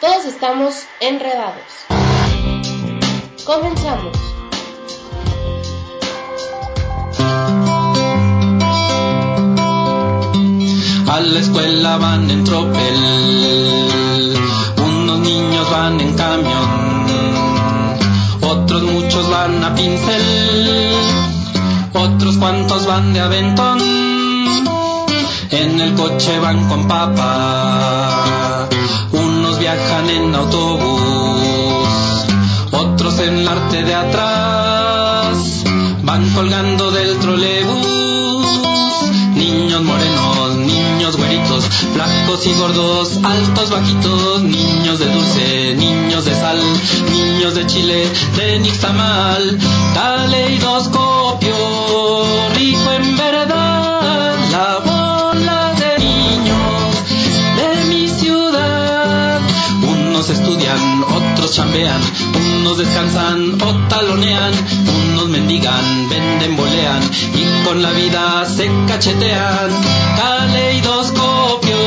todos estamos enredados. Comenzamos. A la escuela van en tropel, unos niños van en camión, otros muchos van a pincel, otros cuantos van de aventón, en el coche van con papá, viajan en autobús, otros en la arte de atrás, van colgando del trolebús, niños morenos, niños güeritos, flacos y gordos, altos, bajitos, niños de dulce, niños de sal, niños de chile, de nixtamal, caleidoscopio, rico en verdad, la bola Unos estudian, otros chambean, unos descansan o talonean, unos mendigan, venden, bolean y con la vida se cachetean. Caleidoscopio,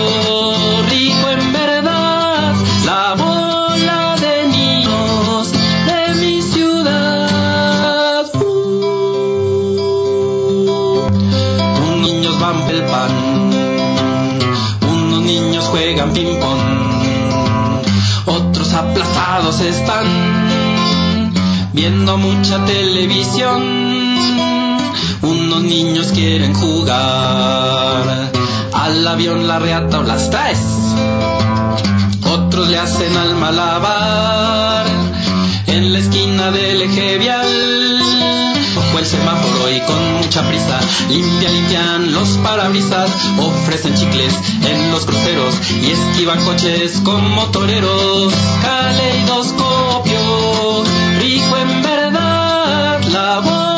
aplazados están viendo mucha televisión. Unos niños quieren jugar al avión, la reata o las traes. Otros le hacen al malabar en la esquina del eje vial. Ojo el semáforo con mucha prisa limpia, limpian los parabrisas, ofrecen chicles en los cruceros y esquivan coches como toreros. Caleidoscopio, rico en verdad, la bola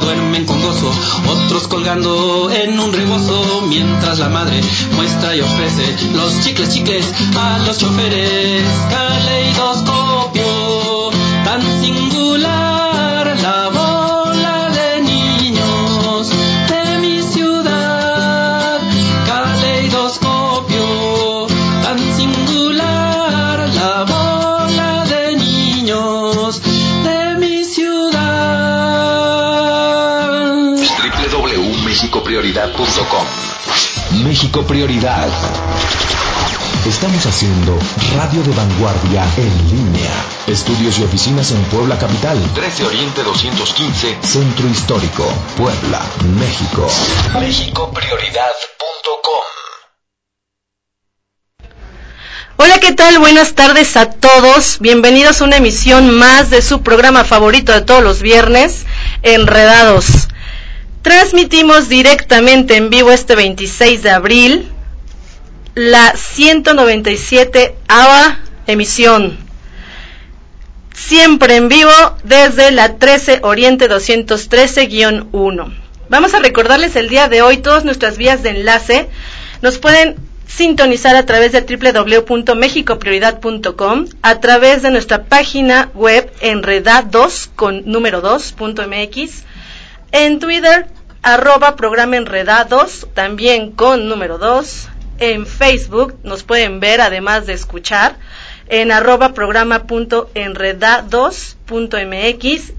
Duermen con gozo, otros colgando en un rebozo, mientras la madre muestra y ofrece los chicles, chicles a los choferes. Caleidoscopio, tan singular, México Prioridad. Estamos haciendo radio de vanguardia en línea. Estudios y oficinas en Puebla Capital. 13 Oriente 215. Centro Histórico, Puebla, México. Méxicoprioridad.com Hola, ¿qué tal? Buenas tardes a todos. Bienvenidos a una emisión más de su programa favorito de todos los viernes, Enredados. Transmitimos directamente en vivo este 26 de abril la 197 ABA emisión. Siempre en vivo desde la 13 Oriente 213-1. Vamos a recordarles el día de hoy todas nuestras vías de enlace. Nos pueden sintonizar a través de www.mexicoprioridad.com, a través de nuestra página web enredados con número 2.mx, en Twitter arroba programa enredados, también con número 2, en Facebook nos pueden ver además de escuchar, en arroba programa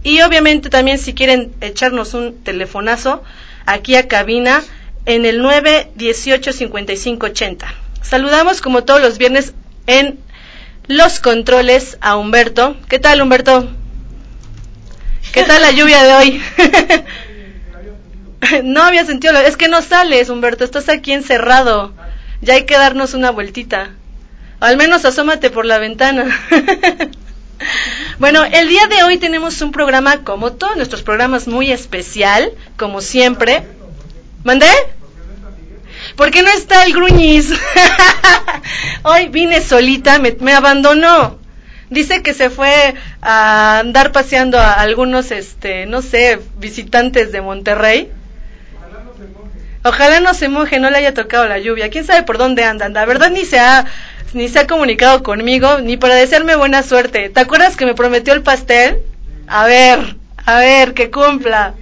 y obviamente también si quieren echarnos un telefonazo aquí a cabina en el 918 55 80. Saludamos como todos los viernes en los controles a Humberto. ¿Qué tal Humberto? ¿Qué tal la lluvia de hoy? no había sentido, es que no sales Humberto, estás aquí encerrado. Ya hay que darnos una vueltita. Al menos asómate por la ventana. bueno, el día de hoy tenemos un programa, como todos nuestros programas, muy especial, como siempre. ¿Mandé? ¿Por qué no está el gruñis? Hoy vine solita, me, me abandonó. Dice que se fue a andar paseando a algunos, este, no sé, visitantes de Monterrey. Ojalá no se moje, no le haya tocado la lluvia. ¿Quién sabe por dónde andan? La verdad ni se ha ni se ha comunicado conmigo ni para desearme buena suerte. ¿Te acuerdas que me prometió el pastel? A ver, a ver, que cumpla.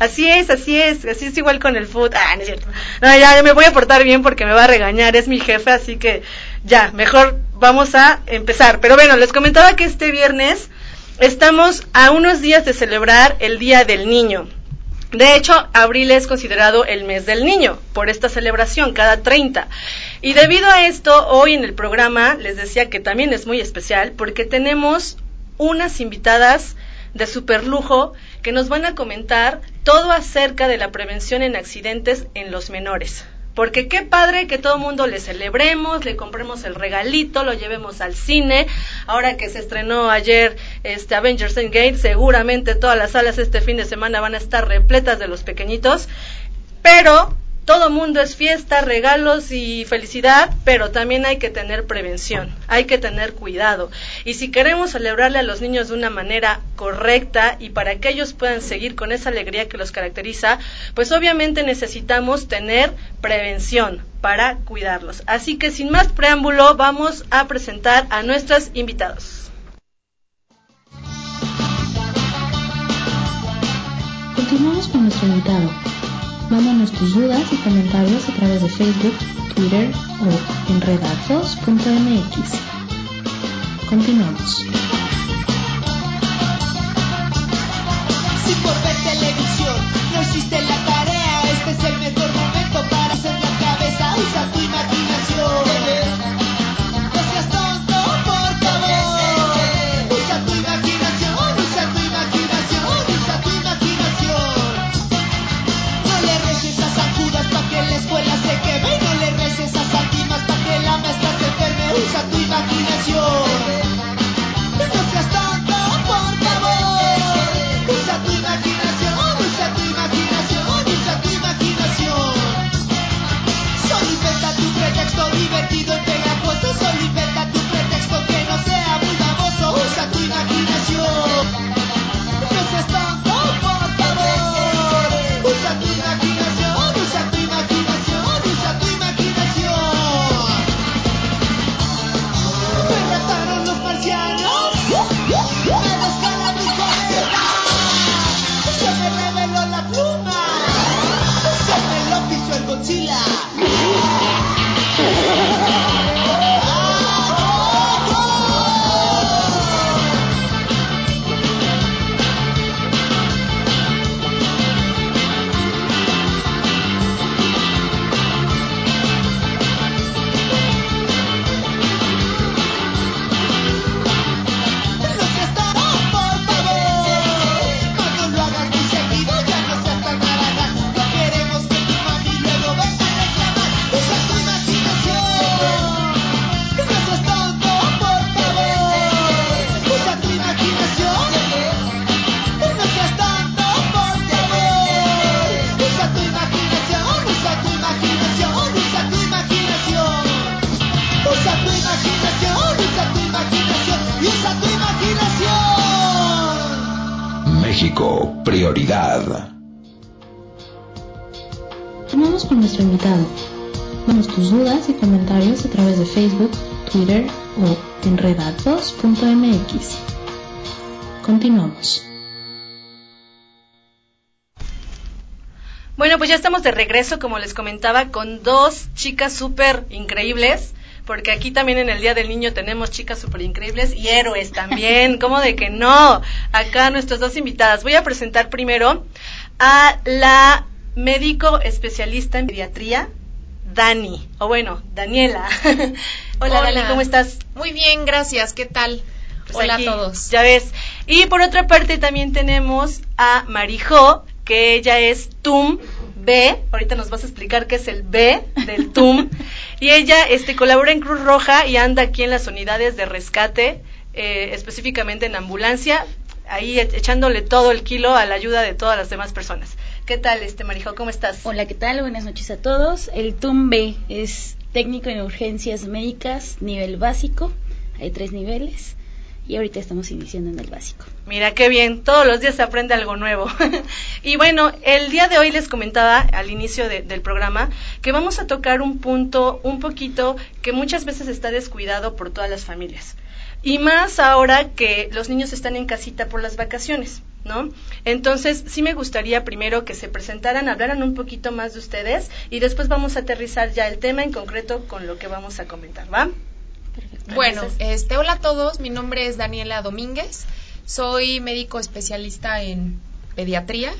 Así es, así es, así es igual con el food. Ah, no es cierto. No, ya me voy a portar bien porque me va a regañar, es mi jefe, así que ya, mejor vamos a empezar. Pero bueno, les comentaba que este viernes estamos a unos días de celebrar el Día del Niño. De hecho, abril es considerado el mes del niño por esta celebración, cada 30. Y debido a esto, hoy en el programa les decía que también es muy especial porque tenemos unas invitadas de super lujo que nos van a comentar todo acerca de la prevención en accidentes en los menores. Porque qué padre que todo el mundo le celebremos, le compremos el regalito, lo llevemos al cine. Ahora que se estrenó ayer este Avengers Endgame, seguramente todas las salas este fin de semana van a estar repletas de los pequeñitos. Pero todo mundo es fiesta, regalos y felicidad, pero también hay que tener prevención, hay que tener cuidado. Y si queremos celebrarle a los niños de una manera correcta y para que ellos puedan seguir con esa alegría que los caracteriza, pues obviamente necesitamos tener prevención para cuidarlos. Así que sin más preámbulo, vamos a presentar a nuestros invitados. Continuamos con nuestro invitado. Mándanos tus dudas y comentarios a través de Facebook, Twitter o enredados.mx. Continuamos. Si por ver televisión no hiciste la tarea, este es el mejor momento para hacer la cabeza. Usa tu imaginación. De regreso, como les comentaba, con dos chicas súper increíbles, porque aquí también en el Día del Niño tenemos chicas súper increíbles y héroes también, ¿cómo de que no? Acá nuestras dos invitadas. Voy a presentar primero a la médico especialista en pediatría, Dani, o bueno, Daniela. Hola, Hola. Dani, ¿cómo estás? Muy bien, gracias. ¿Qué tal? Pues Hola aquí, a todos. Ya ves. Y por otra parte también tenemos a Marijo, que ella es TUM B. Ahorita nos vas a explicar qué es el B del TUM. y ella este, colabora en Cruz Roja y anda aquí en las unidades de rescate, eh, específicamente en ambulancia, ahí e- echándole todo el kilo a la ayuda de todas las demás personas. ¿Qué tal, este Marijo? ¿Cómo estás? Hola, ¿qué tal? Buenas noches a todos. El TUMBE es técnico en urgencias médicas, nivel básico. Hay tres niveles y ahorita estamos iniciando en el básico. Mira qué bien, todos los días se aprende algo nuevo. y bueno, el día de hoy les comentaba al inicio de- del programa que vamos a tocar un punto un poquito que muchas veces está descuidado por todas las familias. Y más ahora que los niños están en casita por las vacaciones, ¿no? Entonces, sí me gustaría primero que se presentaran, hablaran un poquito más de ustedes y después vamos a aterrizar ya el tema en concreto con lo que vamos a comentar, ¿va? Bueno, este, hola a todos, mi nombre es Daniela Domínguez, soy médico especialista en pediatría.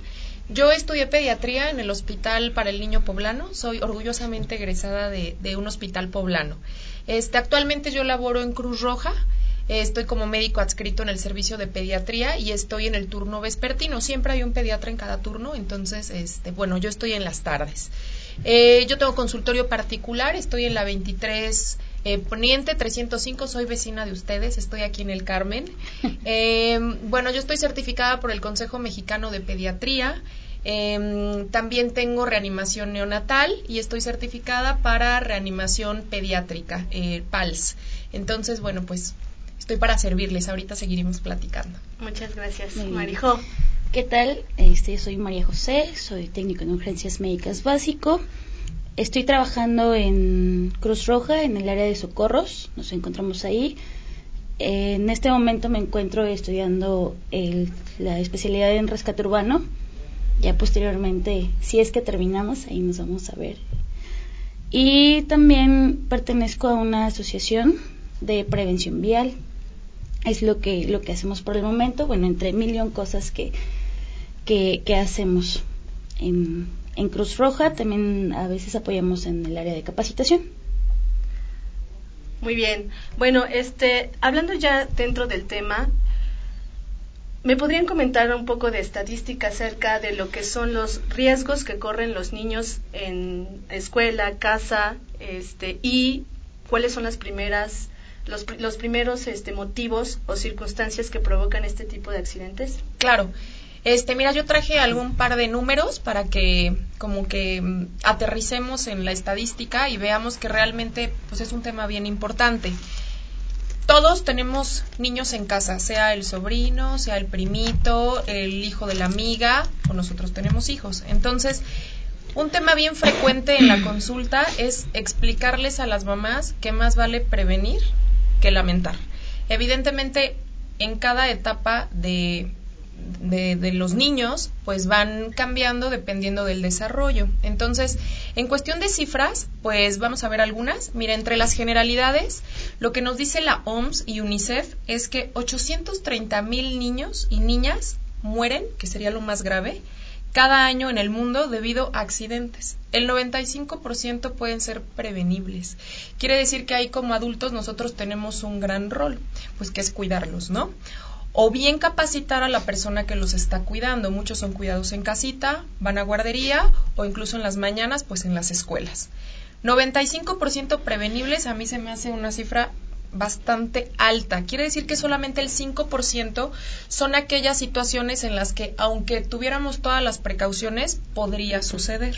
Yo estudié pediatría en el Hospital para el Niño Poblano, soy orgullosamente egresada de, de un hospital poblano. Este, actualmente yo laboro en Cruz Roja, estoy como médico adscrito en el servicio de pediatría y estoy en el turno vespertino. Siempre hay un pediatra en cada turno, entonces, este, bueno, yo estoy en las tardes. Eh, yo tengo consultorio particular, estoy en la 23 eh, Poniente 305, soy vecina de ustedes, estoy aquí en el Carmen. Eh, bueno, yo estoy certificada por el Consejo Mexicano de Pediatría. Eh, también tengo reanimación neonatal y estoy certificada para reanimación pediátrica, eh, PALS. Entonces, bueno, pues estoy para servirles. Ahorita seguiremos platicando. Muchas gracias. Marijo. ¿Qué tal? Este, soy María José, soy técnico en urgencias médicas básico. Estoy trabajando en Cruz Roja, en el área de socorros. Nos encontramos ahí. En este momento me encuentro estudiando la especialidad en rescate urbano. Ya posteriormente, si es que terminamos, ahí nos vamos a ver. Y también pertenezco a una asociación de prevención vial. Es lo que, lo que hacemos por el momento, bueno, entre mil y un cosas que, que, que hacemos en, en Cruz Roja. También a veces apoyamos en el área de capacitación. Muy bien. Bueno, este, hablando ya dentro del tema, ¿me podrían comentar un poco de estadística acerca de lo que son los riesgos que corren los niños en escuela, casa, este, y cuáles son las primeras, los, los primeros este, motivos o circunstancias que provocan este tipo de accidentes? Claro. Este, mira, yo traje algún par de números para que como que mm, aterricemos en la estadística y veamos que realmente pues es un tema bien importante. Todos tenemos niños en casa, sea el sobrino, sea el primito, el hijo de la amiga, o nosotros tenemos hijos. Entonces, un tema bien frecuente en la consulta es explicarles a las mamás que más vale prevenir que lamentar. Evidentemente, en cada etapa de, de, los niños, pues van cambiando dependiendo del desarrollo. Entonces, en cuestión de cifras, pues vamos a ver algunas. Mira, entre las generalidades, lo que nos dice la OMS y UNICEF es que 830 mil niños y niñas mueren, que sería lo más grave, cada año en el mundo debido a accidentes. El 95% pueden ser prevenibles. Quiere decir que ahí como adultos nosotros tenemos un gran rol, pues que es cuidarlos, ¿no? O bien capacitar a la persona que los está cuidando. Muchos son cuidados en casita, van a guardería o incluso en las mañanas, pues en las escuelas. 95% prevenibles a mí se me hace una cifra bastante alta. Quiere decir que solamente el 5% son aquellas situaciones en las que, aunque tuviéramos todas las precauciones, podría suceder.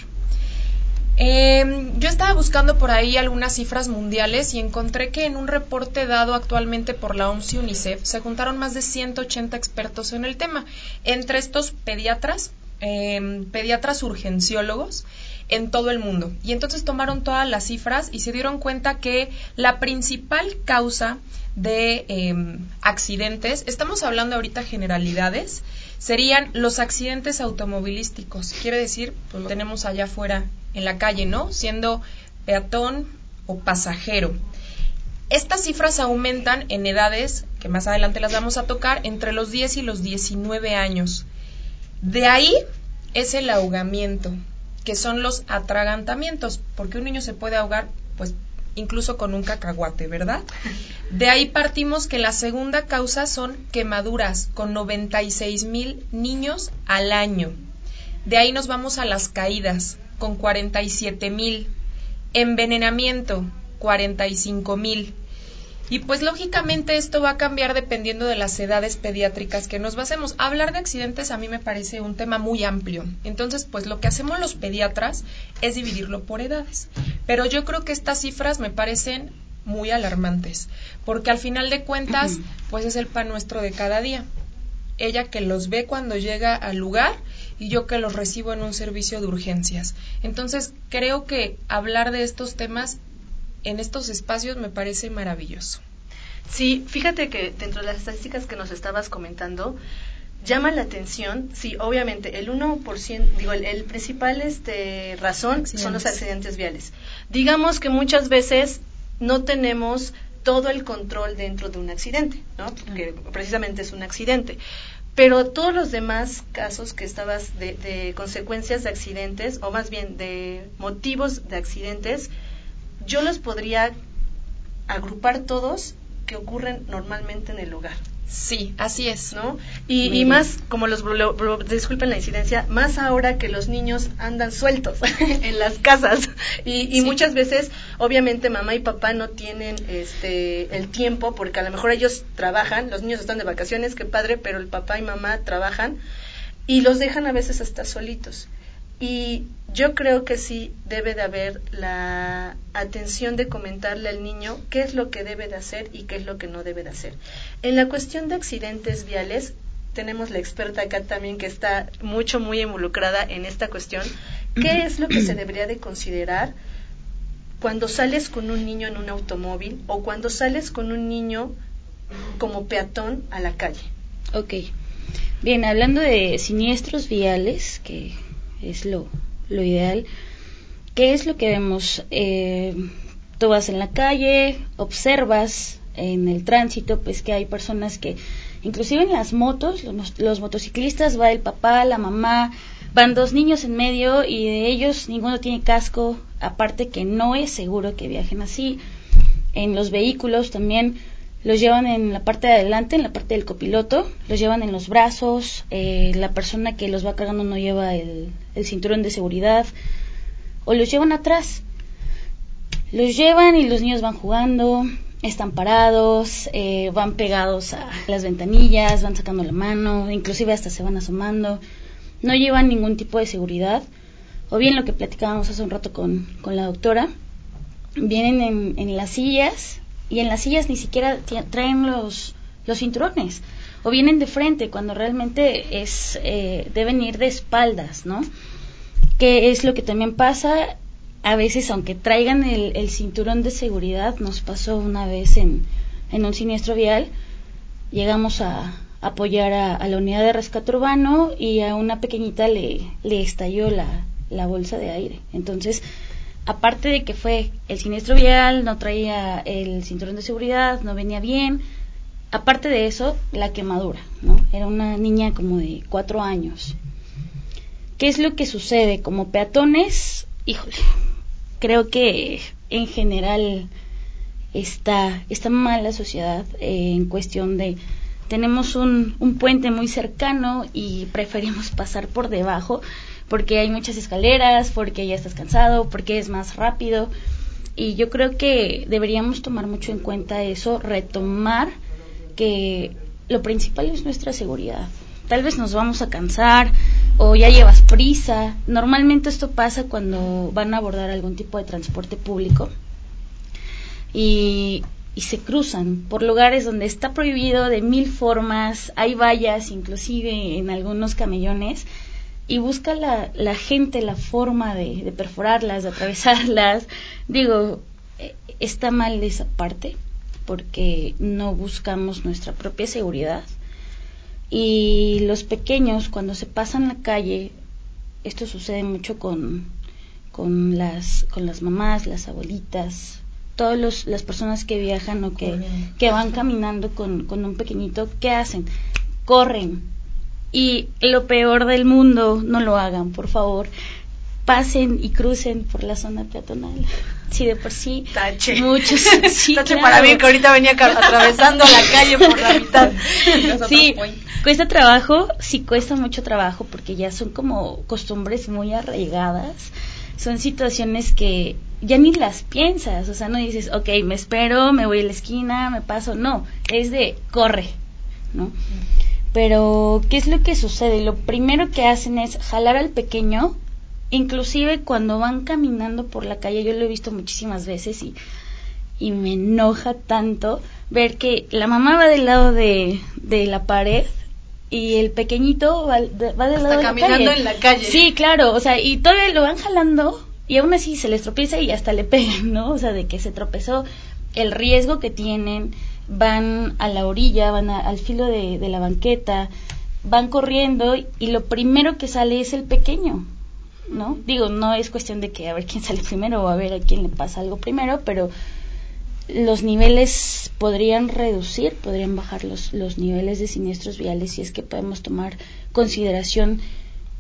Eh, yo estaba buscando por ahí algunas cifras mundiales y encontré que en un reporte dado actualmente por la OMS y UNICEF se juntaron más de 180 expertos en el tema, entre estos pediatras, eh, pediatras urgenciólogos en todo el mundo. Y entonces tomaron todas las cifras y se dieron cuenta que la principal causa de eh, accidentes, estamos hablando ahorita generalidades, serían los accidentes automovilísticos. Quiere decir, pues lo tenemos allá afuera en la calle, ¿no? Siendo peatón o pasajero. Estas cifras aumentan en edades, que más adelante las vamos a tocar, entre los 10 y los 19 años. De ahí es el ahogamiento, que son los atragantamientos, porque un niño se puede ahogar, pues incluso con un cacahuate, ¿verdad? De ahí partimos que la segunda causa son quemaduras, con 96 mil niños al año. De ahí nos vamos a las caídas, con 47 mil. Envenenamiento, 45 mil. Y pues lógicamente esto va a cambiar dependiendo de las edades pediátricas que nos basemos. Hablar de accidentes a mí me parece un tema muy amplio. Entonces, pues lo que hacemos los pediatras es dividirlo por edades. Pero yo creo que estas cifras me parecen muy alarmantes, porque al final de cuentas, pues es el pan nuestro de cada día. Ella que los ve cuando llega al lugar y yo que los recibo en un servicio de urgencias. Entonces, creo que hablar de estos temas en estos espacios me parece maravilloso. Sí, fíjate que dentro de las estadísticas que nos estabas comentando, llama la atención, sí, obviamente, el 1%, digo, el, el principal este, razón son los accidentes viales. Digamos que muchas veces no tenemos todo el control dentro de un accidente, ¿no? Porque precisamente es un accidente. Pero todos los demás casos que estabas de, de consecuencias de accidentes, o más bien de motivos de accidentes, yo los podría agrupar todos que ocurren normalmente en el hogar. Sí, así es. ¿No? Y, y más, como los, lo- lo- disculpen la incidencia, más ahora que los niños andan sueltos en las casas. Y, y Sí. muchas veces, obviamente, mamá y papá no tienen este el tiempo, porque a lo mejor ellos trabajan, los niños están de vacaciones, qué padre, pero el papá y mamá trabajan y los dejan a veces hasta solitos. Y yo creo que sí debe de haber la atención de comentarle al niño qué es lo que debe de hacer y qué es lo que no debe de hacer. En la cuestión de accidentes viales, tenemos la experta acá también que está mucho, muy involucrada en esta cuestión. ¿Qué es lo que se debería de considerar cuando sales con un niño en un automóvil o cuando sales con un niño como peatón a la calle? Ok. Bien, hablando de siniestros viales, que es lo, lo ideal, ¿qué es lo que vemos? Eh, tú vas en la calle, observas en el tránsito, pues que hay personas que, inclusive en las motos, los, los motociclistas, va el papá, la mamá, van dos niños en medio y de ellos ninguno tiene casco, aparte que no es seguro que viajen así. En los vehículos también los llevan en la parte de adelante, en la parte del copiloto, los llevan en los brazos, eh, la persona que los va cargando no lleva el, cinturón de seguridad, o los llevan atrás. Los llevan y los niños van jugando, están parados, eh, van pegados a las ventanillas, van sacando la mano, inclusive hasta se van asomando, no llevan ningún tipo de seguridad, o bien lo que platicábamos hace un rato con, la doctora, vienen en, en las sillas y en las sillas ni siquiera traen los, los cinturones o vienen de frente cuando realmente es eh, deben ir de espaldas, ¿no? Que es lo que también pasa a veces, aunque traigan el, el cinturón de seguridad, nos pasó una vez en, en un siniestro vial, llegamos a apoyar a, a la unidad de rescate urbano y a una pequeñita le, le estalló la, la bolsa de aire. Entonces, aparte de que fue el siniestro vial, no traía el cinturón de seguridad, no venía bien, aparte de eso, la quemadura, ¿no? Era una niña como de cuatro años. ¿Qué es lo que sucede? Como peatones, híjole, creo que en general está, está mal la sociedad eh, en cuestión de tenemos un, un puente muy cercano y preferimos pasar por debajo porque hay muchas escaleras, porque ya estás cansado, porque es más rápido. Y yo creo que deberíamos tomar mucho en cuenta eso, retomar que lo principal es nuestra seguridad. Tal vez nos vamos a cansar o ya llevas prisa. Normalmente esto pasa cuando van a abordar algún tipo de transporte público y, y se cruzan por lugares donde está prohibido de mil formas, hay vallas inclusive en algunos camellones y busca la, la gente la forma de, de perforarlas, de atravesarlas. Digo, eh, está mal esa parte porque no buscamos nuestra propia seguridad. Y los pequeños, cuando se pasan la calle, esto sucede mucho con, con, las, con las mamás, las abuelitas, todas las personas que viajan o que, que van caminando con, con un pequeñito, ¿qué hacen? Corren, y lo peor del mundo, no lo hagan, por favor. Pasen y crucen por la zona peatonal. Sí, de por sí. Tache. Muchos. Sí, Tache claro. para mí que ahorita venía atravesando la calle por la mitad. Sí, cuesta trabajo, sí cuesta mucho trabajo porque ya son como costumbres muy arraigadas. Son situaciones que ya ni las piensas, o sea, no dices, ok, me espero, me voy a la esquina, me paso, no, es de corre, ¿no? Pero, ¿qué es lo que sucede? Lo primero que hacen es jalar al pequeño, inclusive cuando van caminando por la calle, yo lo he visto muchísimas veces y, y me enoja tanto ver que la mamá va del lado de, de la pared y el pequeñito va, de- va del lado de la caminando calle. en la calle. Sí, claro, o sea, y todavía lo van jalando y aún así se les tropieza y hasta le pegan, ¿no? O sea, de que se tropezó, el riesgo que tienen, van a la orilla, van a- al filo de, de la banqueta, van corriendo y lo primero que sale es el pequeño, ¿no? Digo, no es cuestión de que a ver quién sale primero o a ver a quién le pasa algo primero, pero los niveles podrían reducir, podrían bajar los, los niveles de siniestros viales si es que podemos tomar consideración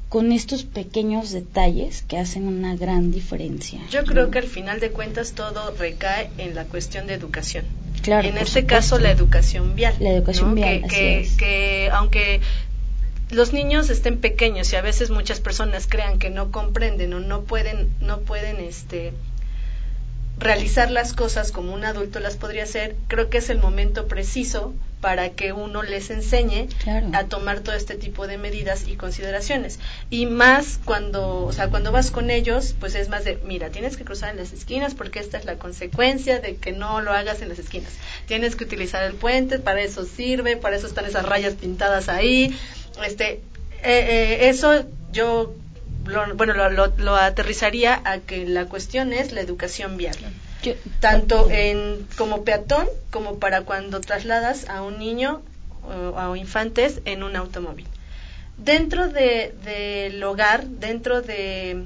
con estos pequeños detalles que hacen una gran diferencia. Yo creo que al final de cuentas todo recae en la cuestión de educación. Claro, en este supuesto. caso la educación vial. La educación ¿no? vial, que, así que, es. que aunque los niños estén pequeños y a veces muchas personas crean que no comprenden o no pueden, no pueden este realizar las cosas como un adulto las podría hacer, creo que es el momento preciso para que uno les enseñe Claro. a tomar todo este tipo de medidas y consideraciones. Y más cuando, o sea, cuando vas con ellos, pues es más de, mira, tienes que cruzar en las esquinas porque esta es la consecuencia de que no lo hagas en las esquinas. Tienes que utilizar el puente, para eso sirve, para eso están esas rayas pintadas ahí. Este, eh, eh, eso yo lo, bueno, lo, lo- lo aterrizaría a que la cuestión es la educación vial tanto en como peatón como para cuando trasladas a un niño o a infantes en un automóvil. Dentro de del hogar, dentro de,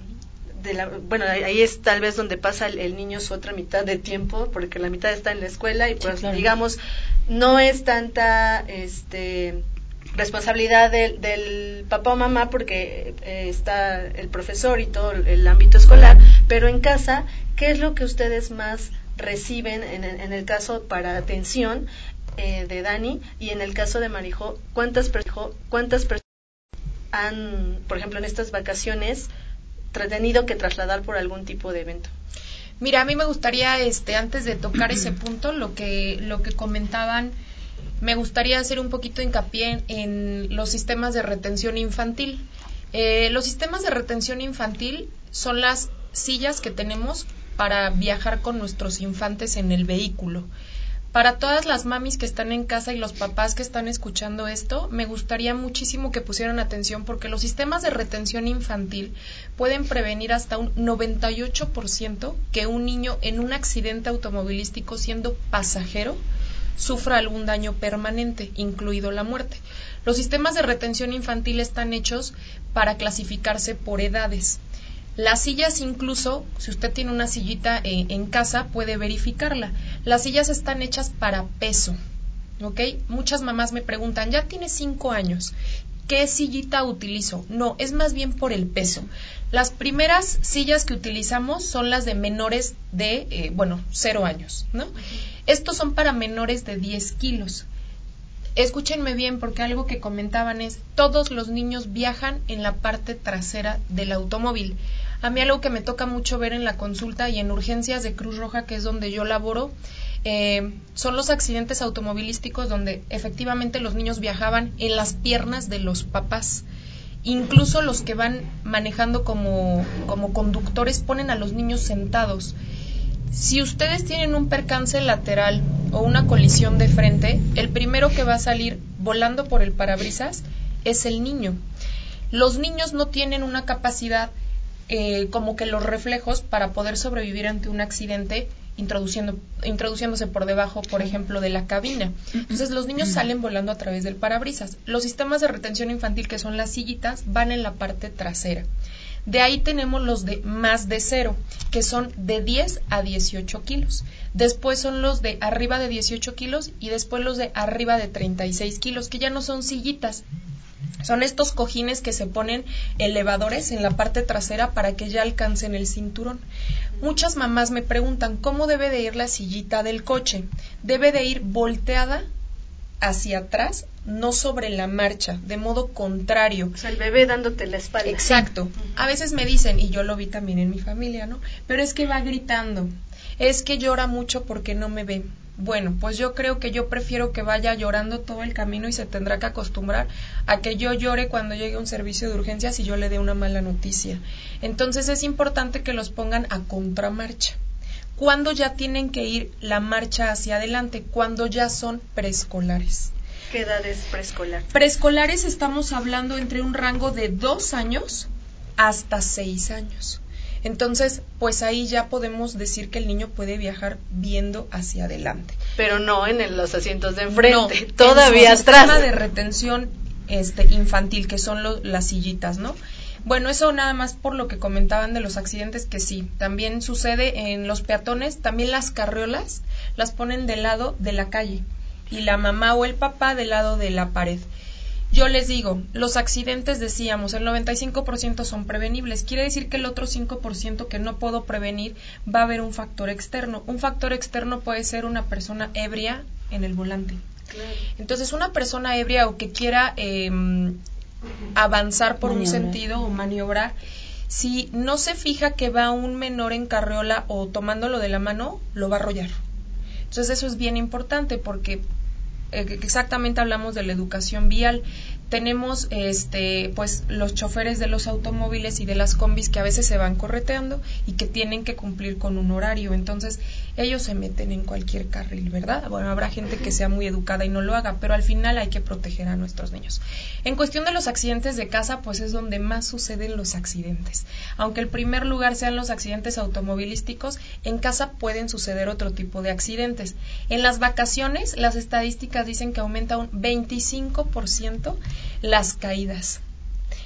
de la, bueno, ahí es tal vez donde pasa el, el niño su otra mitad de tiempo, porque la mitad está en la escuela y pues claro. digamos no es tanta este responsabilidad del, papá o mamá porque eh, está el profesor y todo el, ámbito escolar, pero en casa, ¿qué es lo que ustedes más reciben en, el- en el caso para atención eh, de Dani y en el caso de Marijo? ¿Cuántas, cuántas personas han, por ejemplo, en estas vacaciones, tenido que trasladar por algún tipo de evento? Mira, a mí me gustaría, este, antes de tocar ese punto, lo que, lo que comentaban, me gustaría hacer un poquito hincapié en, los sistemas de retención infantil. Eh, los sistemas de retención infantil son las sillas que tenemos para viajar con nuestros infantes en el vehículo. Para todas las mamis que están en casa y los papás que están escuchando esto, me gustaría muchísimo que pusieran atención porque los sistemas de retención infantil pueden prevenir hasta un 98% que un niño en un accidente automovilístico siendo pasajero sufra algún daño permanente, incluido la muerte. Los sistemas de retención infantil están hechos para clasificarse por edades. Las sillas incluso, si usted tiene una sillita eh, en casa, puede verificarla. Las sillas están hechas para peso. ¿Ok? Muchas mamás me preguntan, ya tiene cinco años, ¿qué sillita utilizo? No, es más bien por el peso. Las primeras sillas que utilizamos son las de menores de, eh, bueno, cero años, ¿no? Estos son para menores de 10 kilos. Escúchenme bien porque algo que comentaban es, todos los niños viajan en la parte trasera del automóvil. A mí algo que me toca mucho ver en la consulta y en urgencias de Cruz Roja, que es donde yo laboro, eh, son los accidentes automovilísticos donde efectivamente los niños viajaban en las piernas de los papás. Incluso los que van manejando como, como conductores ponen a los niños sentados. Si ustedes tienen un percance lateral o una colisión de frente, el primero que va a salir volando por el parabrisas es el niño. Los niños no tienen una capacidad eh, como que los reflejos para poder sobrevivir ante un accidente introduciendo, introduciéndose por debajo, por ejemplo, de la cabina. Entonces los niños salen volando a través del parabrisas. Los sistemas de retención infantil, que son las sillitas, van en la parte trasera. De ahí tenemos los de más de cero, que son de 10 a 18 kilos. Después son los de arriba de 18 kilos y después los de arriba de 36 kilos, que ya no son sillitas. Son estos cojines que se ponen elevadores en la parte trasera para que ya alcancen el cinturón. Muchas mamás me preguntan cómo debe de ir la sillita del coche. Debe de ir volteada hacia atrás, no sobre la marcha, de modo contrario. O sea, el bebé dándote la espalda. Exacto. A veces me dicen, y yo lo vi también en mi familia, ¿no? Pero es que va gritando, es que llora mucho porque no me ve. Bueno, pues yo creo que yo prefiero que vaya llorando todo el camino y se tendrá que acostumbrar a que yo llore cuando llegue un servicio de urgencias y yo le dé una mala noticia. Entonces es importante que los pongan a contramarcha. Cuando ya tienen que ir la marcha hacia adelante, cuando ya son preescolares. ¿Qué edad es preescolar? Preescolares estamos hablando entre un rango de dos años hasta seis años. Entonces, pues ahí ya podemos decir que el niño puede viajar viendo hacia adelante. Pero no en los asientos de enfrente, No, todavía en su atrás. sistema de retención este, infantil, que son lo- las sillitas, ¿no? Bueno, eso nada más por lo que comentaban de los accidentes, que sí, también sucede en los peatones, también las carriolas las ponen del lado de la calle y la mamá o el papá del lado de la pared. Yo les digo, los accidentes decíamos, el 95% son prevenibles. Quiere decir que el otro 5% que no puedo prevenir va a haber un factor externo. Un factor externo puede ser una persona ebria en el volante. Entonces, una persona ebria o que quiera em, avanzar por un sentido o maniobrar, si no se fija que va un menor en carriola o tomándolo de la mano, lo va a arrollar. Entonces, eso es bien importante porque eh, exactamente hablamos de la educación vial. Tenemos este pues los choferes de los automóviles y de las combis que a veces se van correteando y que tienen que cumplir con un horario. Entonces, ellos se meten en cualquier carril, ¿verdad? Bueno, habrá gente que sea muy educada y no lo haga, pero al final hay que proteger a nuestros niños. En cuestión de los accidentes de casa, pues es donde más suceden los accidentes. Aunque el primer lugar sean los accidentes automovilísticos, en casa pueden suceder otro tipo de accidentes. En las vacaciones, las estadísticas dicen que aumenta un 25% las caídas.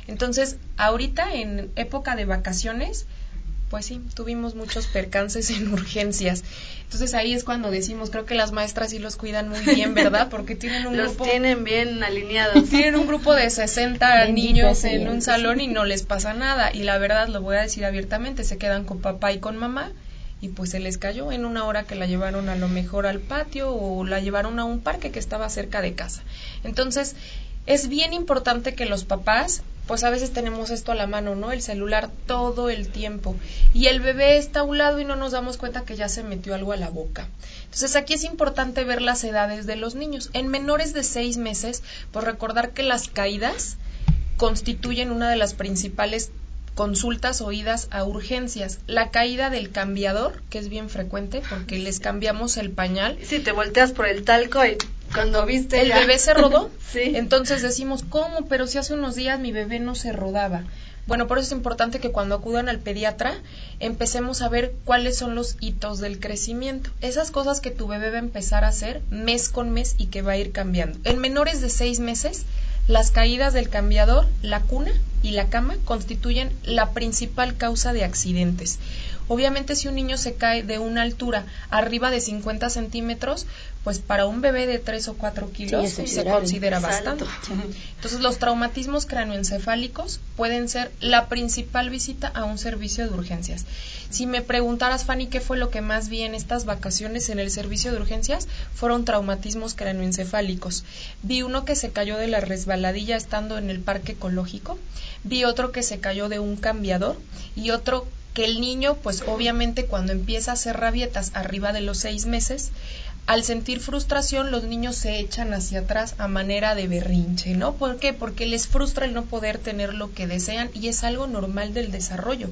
Entonces, ahorita en época de vacaciones, pues sí, tuvimos muchos percances en urgencias. Entonces ahí es cuando decimos, creo que las maestras sí los cuidan muy bien, ¿verdad? Porque tienen un Los grupo tienen bien alineados. tienen un grupo de 60 Bendita niños en un salón y no les pasa nada. Y la verdad, lo voy a decir abiertamente, se quedan con papá y con mamá y pues se les cayó en una hora que la llevaron a lo mejor al patio o la llevaron a un parque que estaba cerca de casa. Entonces, es bien importante que los papás, pues a veces tenemos esto a la mano, ¿no? El celular todo el tiempo. Y el bebé está a un lado y no nos damos cuenta que ya se metió algo a la boca. Entonces aquí es importante ver las edades de los niños. En menores de seis meses, pues recordar que las caídas constituyen una de las principales consultas o idas a urgencias. La caída del cambiador, que es bien frecuente porque les cambiamos el pañal, Si te volteas por el talco y cuando viste el bebé se rodó. Sí. Entonces decimos, ¿cómo? Pero si hace unos días mi bebé no se rodaba. Bueno, por eso es importante que cuando acudan al pediatra empecemos a ver cuáles son los hitos del crecimiento. Esas cosas que tu bebé va a empezar a hacer mes con mes y que va a ir cambiando. En menores de seis meses, las caídas del cambiador, la cuna y la cama constituyen la principal causa de accidentes. Obviamente si un niño se cae de una altura arriba de 50 centímetros, pues para un bebé de 3 o 4 kilos es se considera bastante. Entonces los traumatismos cráneoencefálicos pueden ser la principal visita a un servicio de urgencias. Si me preguntaras, Fanny, ¿qué fue lo que más vi en estas vacaciones en el servicio de urgencias? Fueron traumatismos cráneoencefálicos. Vi uno que se cayó de la resbaladilla estando en el parque ecológico, vi otro que se cayó de un cambiador y otro que el niño, pues obviamente cuando empieza a hacer rabietas arriba de los seis meses, al sentir frustración los niños se echan hacia atrás a manera de berrinche, ¿no? ¿Por qué? Porque les frustra el no poder tener lo que desean y es algo normal del desarrollo.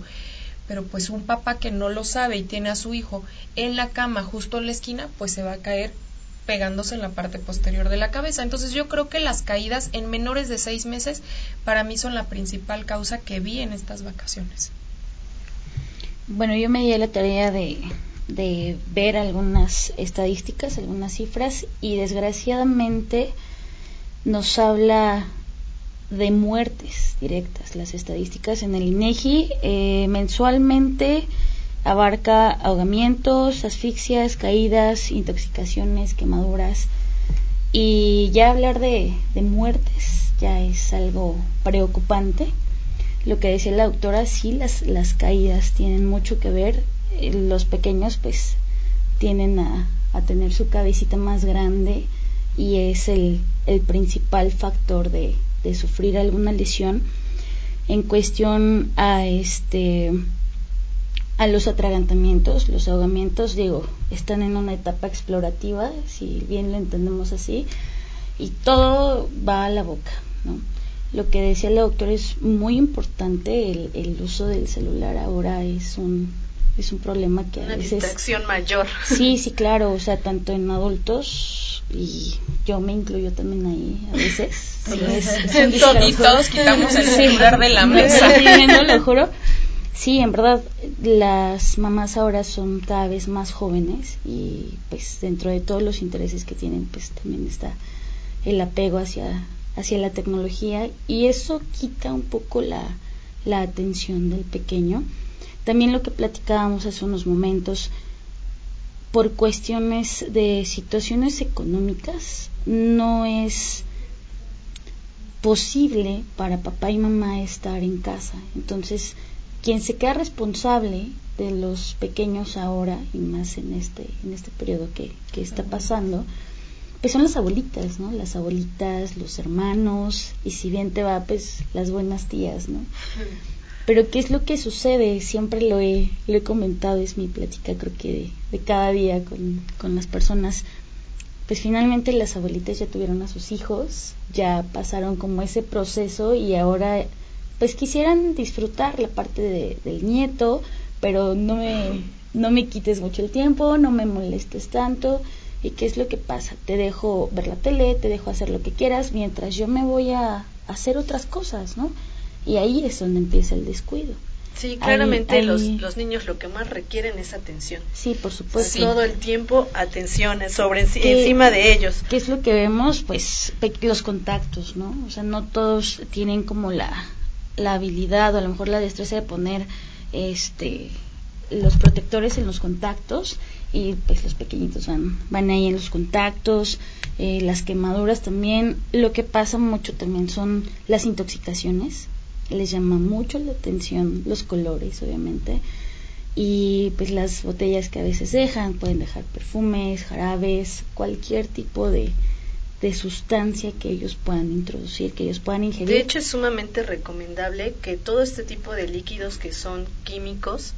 Pero pues un papá que no lo sabe y tiene a su hijo en la cama justo en la esquina, pues se va a caer pegándose en la parte posterior de la cabeza. Entonces yo creo que las caídas en menores de seis meses para mí son la principal causa que vi en estas vacaciones. Bueno, yo me di la tarea de, de ver algunas estadísticas, algunas cifras y desgraciadamente nos habla de muertes directas las estadísticas en el INEGI eh, mensualmente abarca ahogamientos, asfixias, caídas, intoxicaciones, quemaduras y ya hablar de, de muertes ya es algo preocupante lo que decía la doctora, sí, las, las caídas tienen mucho que ver. Eh, Los pequeños, pues, tienden a, a tener su cabecita más grande y es el, el principal factor de, de sufrir alguna lesión en cuestión a este a los atragantamientos, los ahogamientos, digo, están en una etapa explorativa, si bien lo entendemos así, y todo va a la boca, ¿no? Lo que decía la doctora es muy importante, el, el uso del celular ahora es un es un problema que a Una veces distracción mayor. Sí, sí, claro, o sea, tanto en adultos y yo me incluyo también ahí a veces. Sí, es- es quitamos el Sí. celular de la mesa. no, lo juro. Sí, en verdad, las mamás ahora son cada vez más jóvenes y pues dentro de todos los intereses que tienen, pues también está el apego hacia, hacia la tecnología y eso quita un poco la, la atención del pequeño. También lo que platicábamos hace unos momentos, por cuestiones de situaciones económicas, no es posible para papá y mamá estar en casa. Entonces, quien se queda responsable de los pequeños ahora y más en este en este periodo que, que está pasando, pues son las abuelitas, ¿no? Las abuelitas, los hermanos y si bien te va, pues las buenas tías, ¿no? Pero ¿qué es lo que sucede? Siempre lo he, lo he comentado, es mi plática creo que de, de cada día con, con las personas. Pues finalmente las abuelitas ya tuvieron a sus hijos, ya pasaron como ese proceso y ahora pues quisieran disfrutar la parte de- del nieto, pero no me, no me quites mucho el tiempo, no me molestes tanto. ¿Y qué es lo que pasa? Te dejo ver la tele, te dejo hacer lo que quieras, mientras yo me voy a hacer otras cosas, ¿no? Y ahí es donde empieza el descuido. Sí, claramente ahí- Los, los niños lo que más requieren es atención. Sí, por Pues supuesto. todo el tiempo atención sobre enci- ¿Qué- encima de ellos. ¿Qué es lo que vemos? Pues los contactos, ¿no? O sea, no todos tienen como la, la habilidad o a lo mejor la destreza de poner este los protectores en los contactos y pues los pequeñitos van van ahí en los contactos eh, las quemaduras también lo que pasa mucho también son las intoxicaciones les llama mucho la atención los colores obviamente y pues las botellas que a veces dejan pueden dejar perfumes, jarabes, cualquier tipo de, de sustancia que ellos puedan introducir, que ellos puedan ingerir. De hecho, es sumamente recomendable que todo este tipo de líquidos que son químicos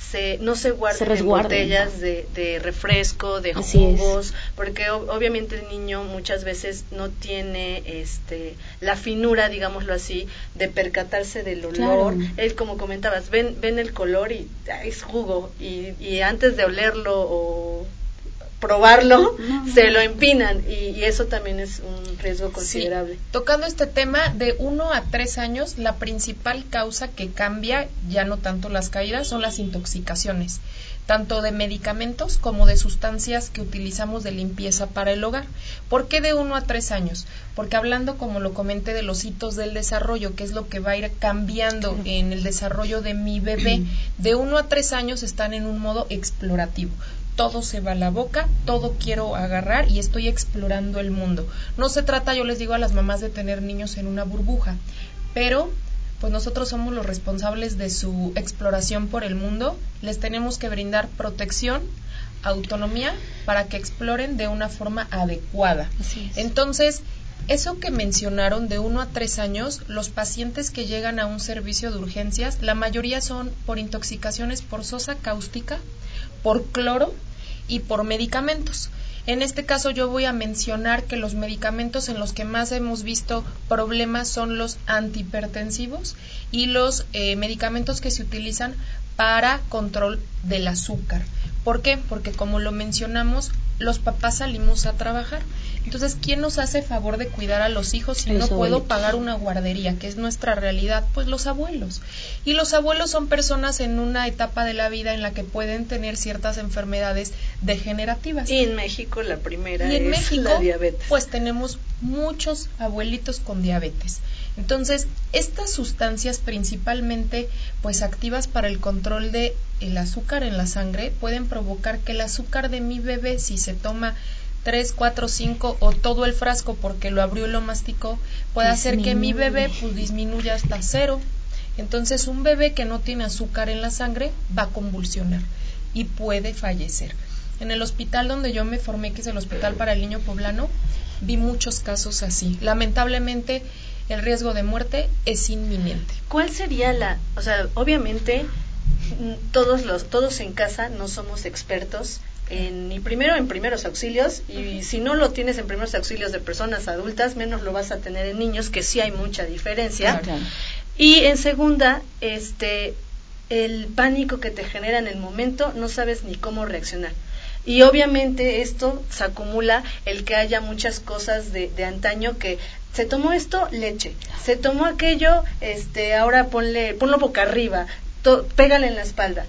se, no se guarden Se botellas de, de refresco, de jugos, porque obviamente el niño muchas veces no tiene este la finura, digámoslo así, de percatarse del olor. Claro. Él, como comentabas, ven, ven el color y ah, es jugo, y, y antes de olerlo o probarlo, No. se lo empinan, y, y eso también es un riesgo considerable. Sí. Tocando este tema, de 1 a 3 años, la principal causa que cambia, ya no tanto las caídas, son las intoxicaciones, tanto de medicamentos como de sustancias que utilizamos de limpieza para el hogar. ¿Por qué de 1 a 3 años? Porque hablando, como lo comenté, de los hitos del desarrollo, que es lo que va a ir cambiando en el desarrollo de mi bebé, de 1 a 3 años están en un modo explorativo todo se va a la boca, todo quiero agarrar y estoy explorando el mundo. No se trata, yo les digo a las mamás, de tener niños en una burbuja, pero pues nosotros somos los responsables de su exploración por el mundo, les tenemos que brindar protección, autonomía para que exploren de una forma adecuada. Así es. Entonces, eso que mencionaron de 1 a 3 años, los pacientes que llegan a un servicio de urgencias, la mayoría son por intoxicaciones por sosa cáustica, por cloro y por medicamentos. En este caso yo voy a mencionar que los medicamentos en los que más hemos visto problemas son los antihipertensivos y los eh, medicamentos que se utilizan para control del azúcar. ¿Por qué? Porque como lo mencionamos, los papás salimos a trabajar. Entonces, ¿quién nos hace favor de cuidar a los hijos si Los no puedo pagar una guardería, que es nuestra realidad? Pues los abuelos. Y los abuelos son personas en una etapa de la vida en la que pueden tener ciertas enfermedades degenerativas. Y en México la primera Y en es México, la diabetes. pues tenemos muchos abuelitos con diabetes. Entonces, estas sustancias principalmente pues activas para el control de el azúcar en la sangre pueden provocar que el azúcar de mi bebé si se toma 3, 4, 5 o todo el frasco porque lo abrió y lo masticó, puede hacer que mi bebé pues disminuya hasta cero. Entonces, un bebé que no tiene azúcar en la sangre va a convulsionar y puede fallecer. En el hospital donde yo me formé, que es el Hospital para el Niño Poblano, vi muchos casos así. Lamentablemente, el riesgo de muerte es inminente. ¿Cuál sería la, o sea, obviamente mm, todos los todos en casa no somos expertos en ni primero en primeros auxilios y si no lo tienes en primeros auxilios de personas adultas, menos lo vas a tener en niños, que sí hay mucha diferencia. Y en segunda, este el pánico que te genera en el momento, no sabes ni cómo reaccionar. Y obviamente esto se acumula el que haya muchas cosas de, de antaño que se tomó esto, leche. Se tomó aquello, este, ahora ponle, ponlo boca arriba, to- pégale en la espalda.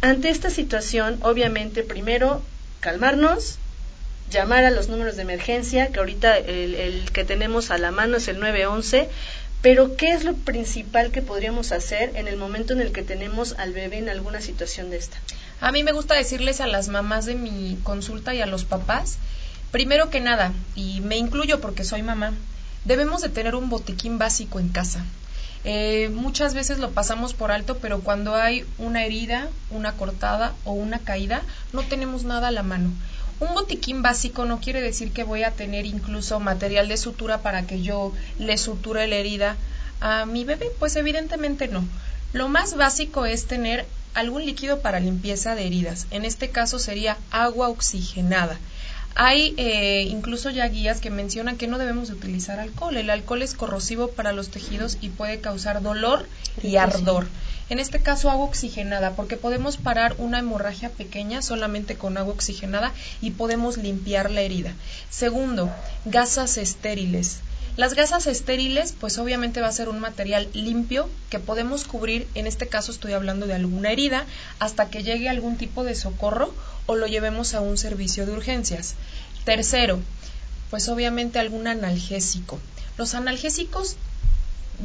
Ante esta situación, obviamente, primero, calmarnos, llamar a los números de emergencia, que ahorita el, el que tenemos a la mano es el 911, pero ¿qué es lo principal que podríamos hacer en el momento en el que tenemos al bebé en alguna situación de esta? A mí me gusta decirles a las mamás de mi consulta y a los papás, primero que nada, y me incluyo porque soy mamá, debemos de tener un botiquín básico en casa. Eh, muchas veces lo pasamos por alto, pero cuando hay una herida, una cortada o una caída, no tenemos nada a la mano. Un botiquín básico no quiere decir que voy a tener incluso material de sutura para que yo le suture la herida a mi bebé, pues evidentemente no. Lo más básico es tener algún líquido para limpieza de heridas. En este caso sería agua oxigenada. Hay eh, incluso ya guías que mencionan que no debemos de utilizar alcohol. El alcohol es corrosivo para los tejidos y puede causar dolor y ardor. En este caso agua oxigenada, porque podemos parar una hemorragia pequeña solamente con agua oxigenada y podemos limpiar la herida. Segundo, gasas estériles. Las gasas estériles, pues obviamente va a ser un material limpio que podemos cubrir, en este caso estoy hablando de alguna herida, hasta que llegue algún tipo de socorro o lo llevemos a un servicio de urgencias. Tercero, pues obviamente algún analgésico. Los analgésicos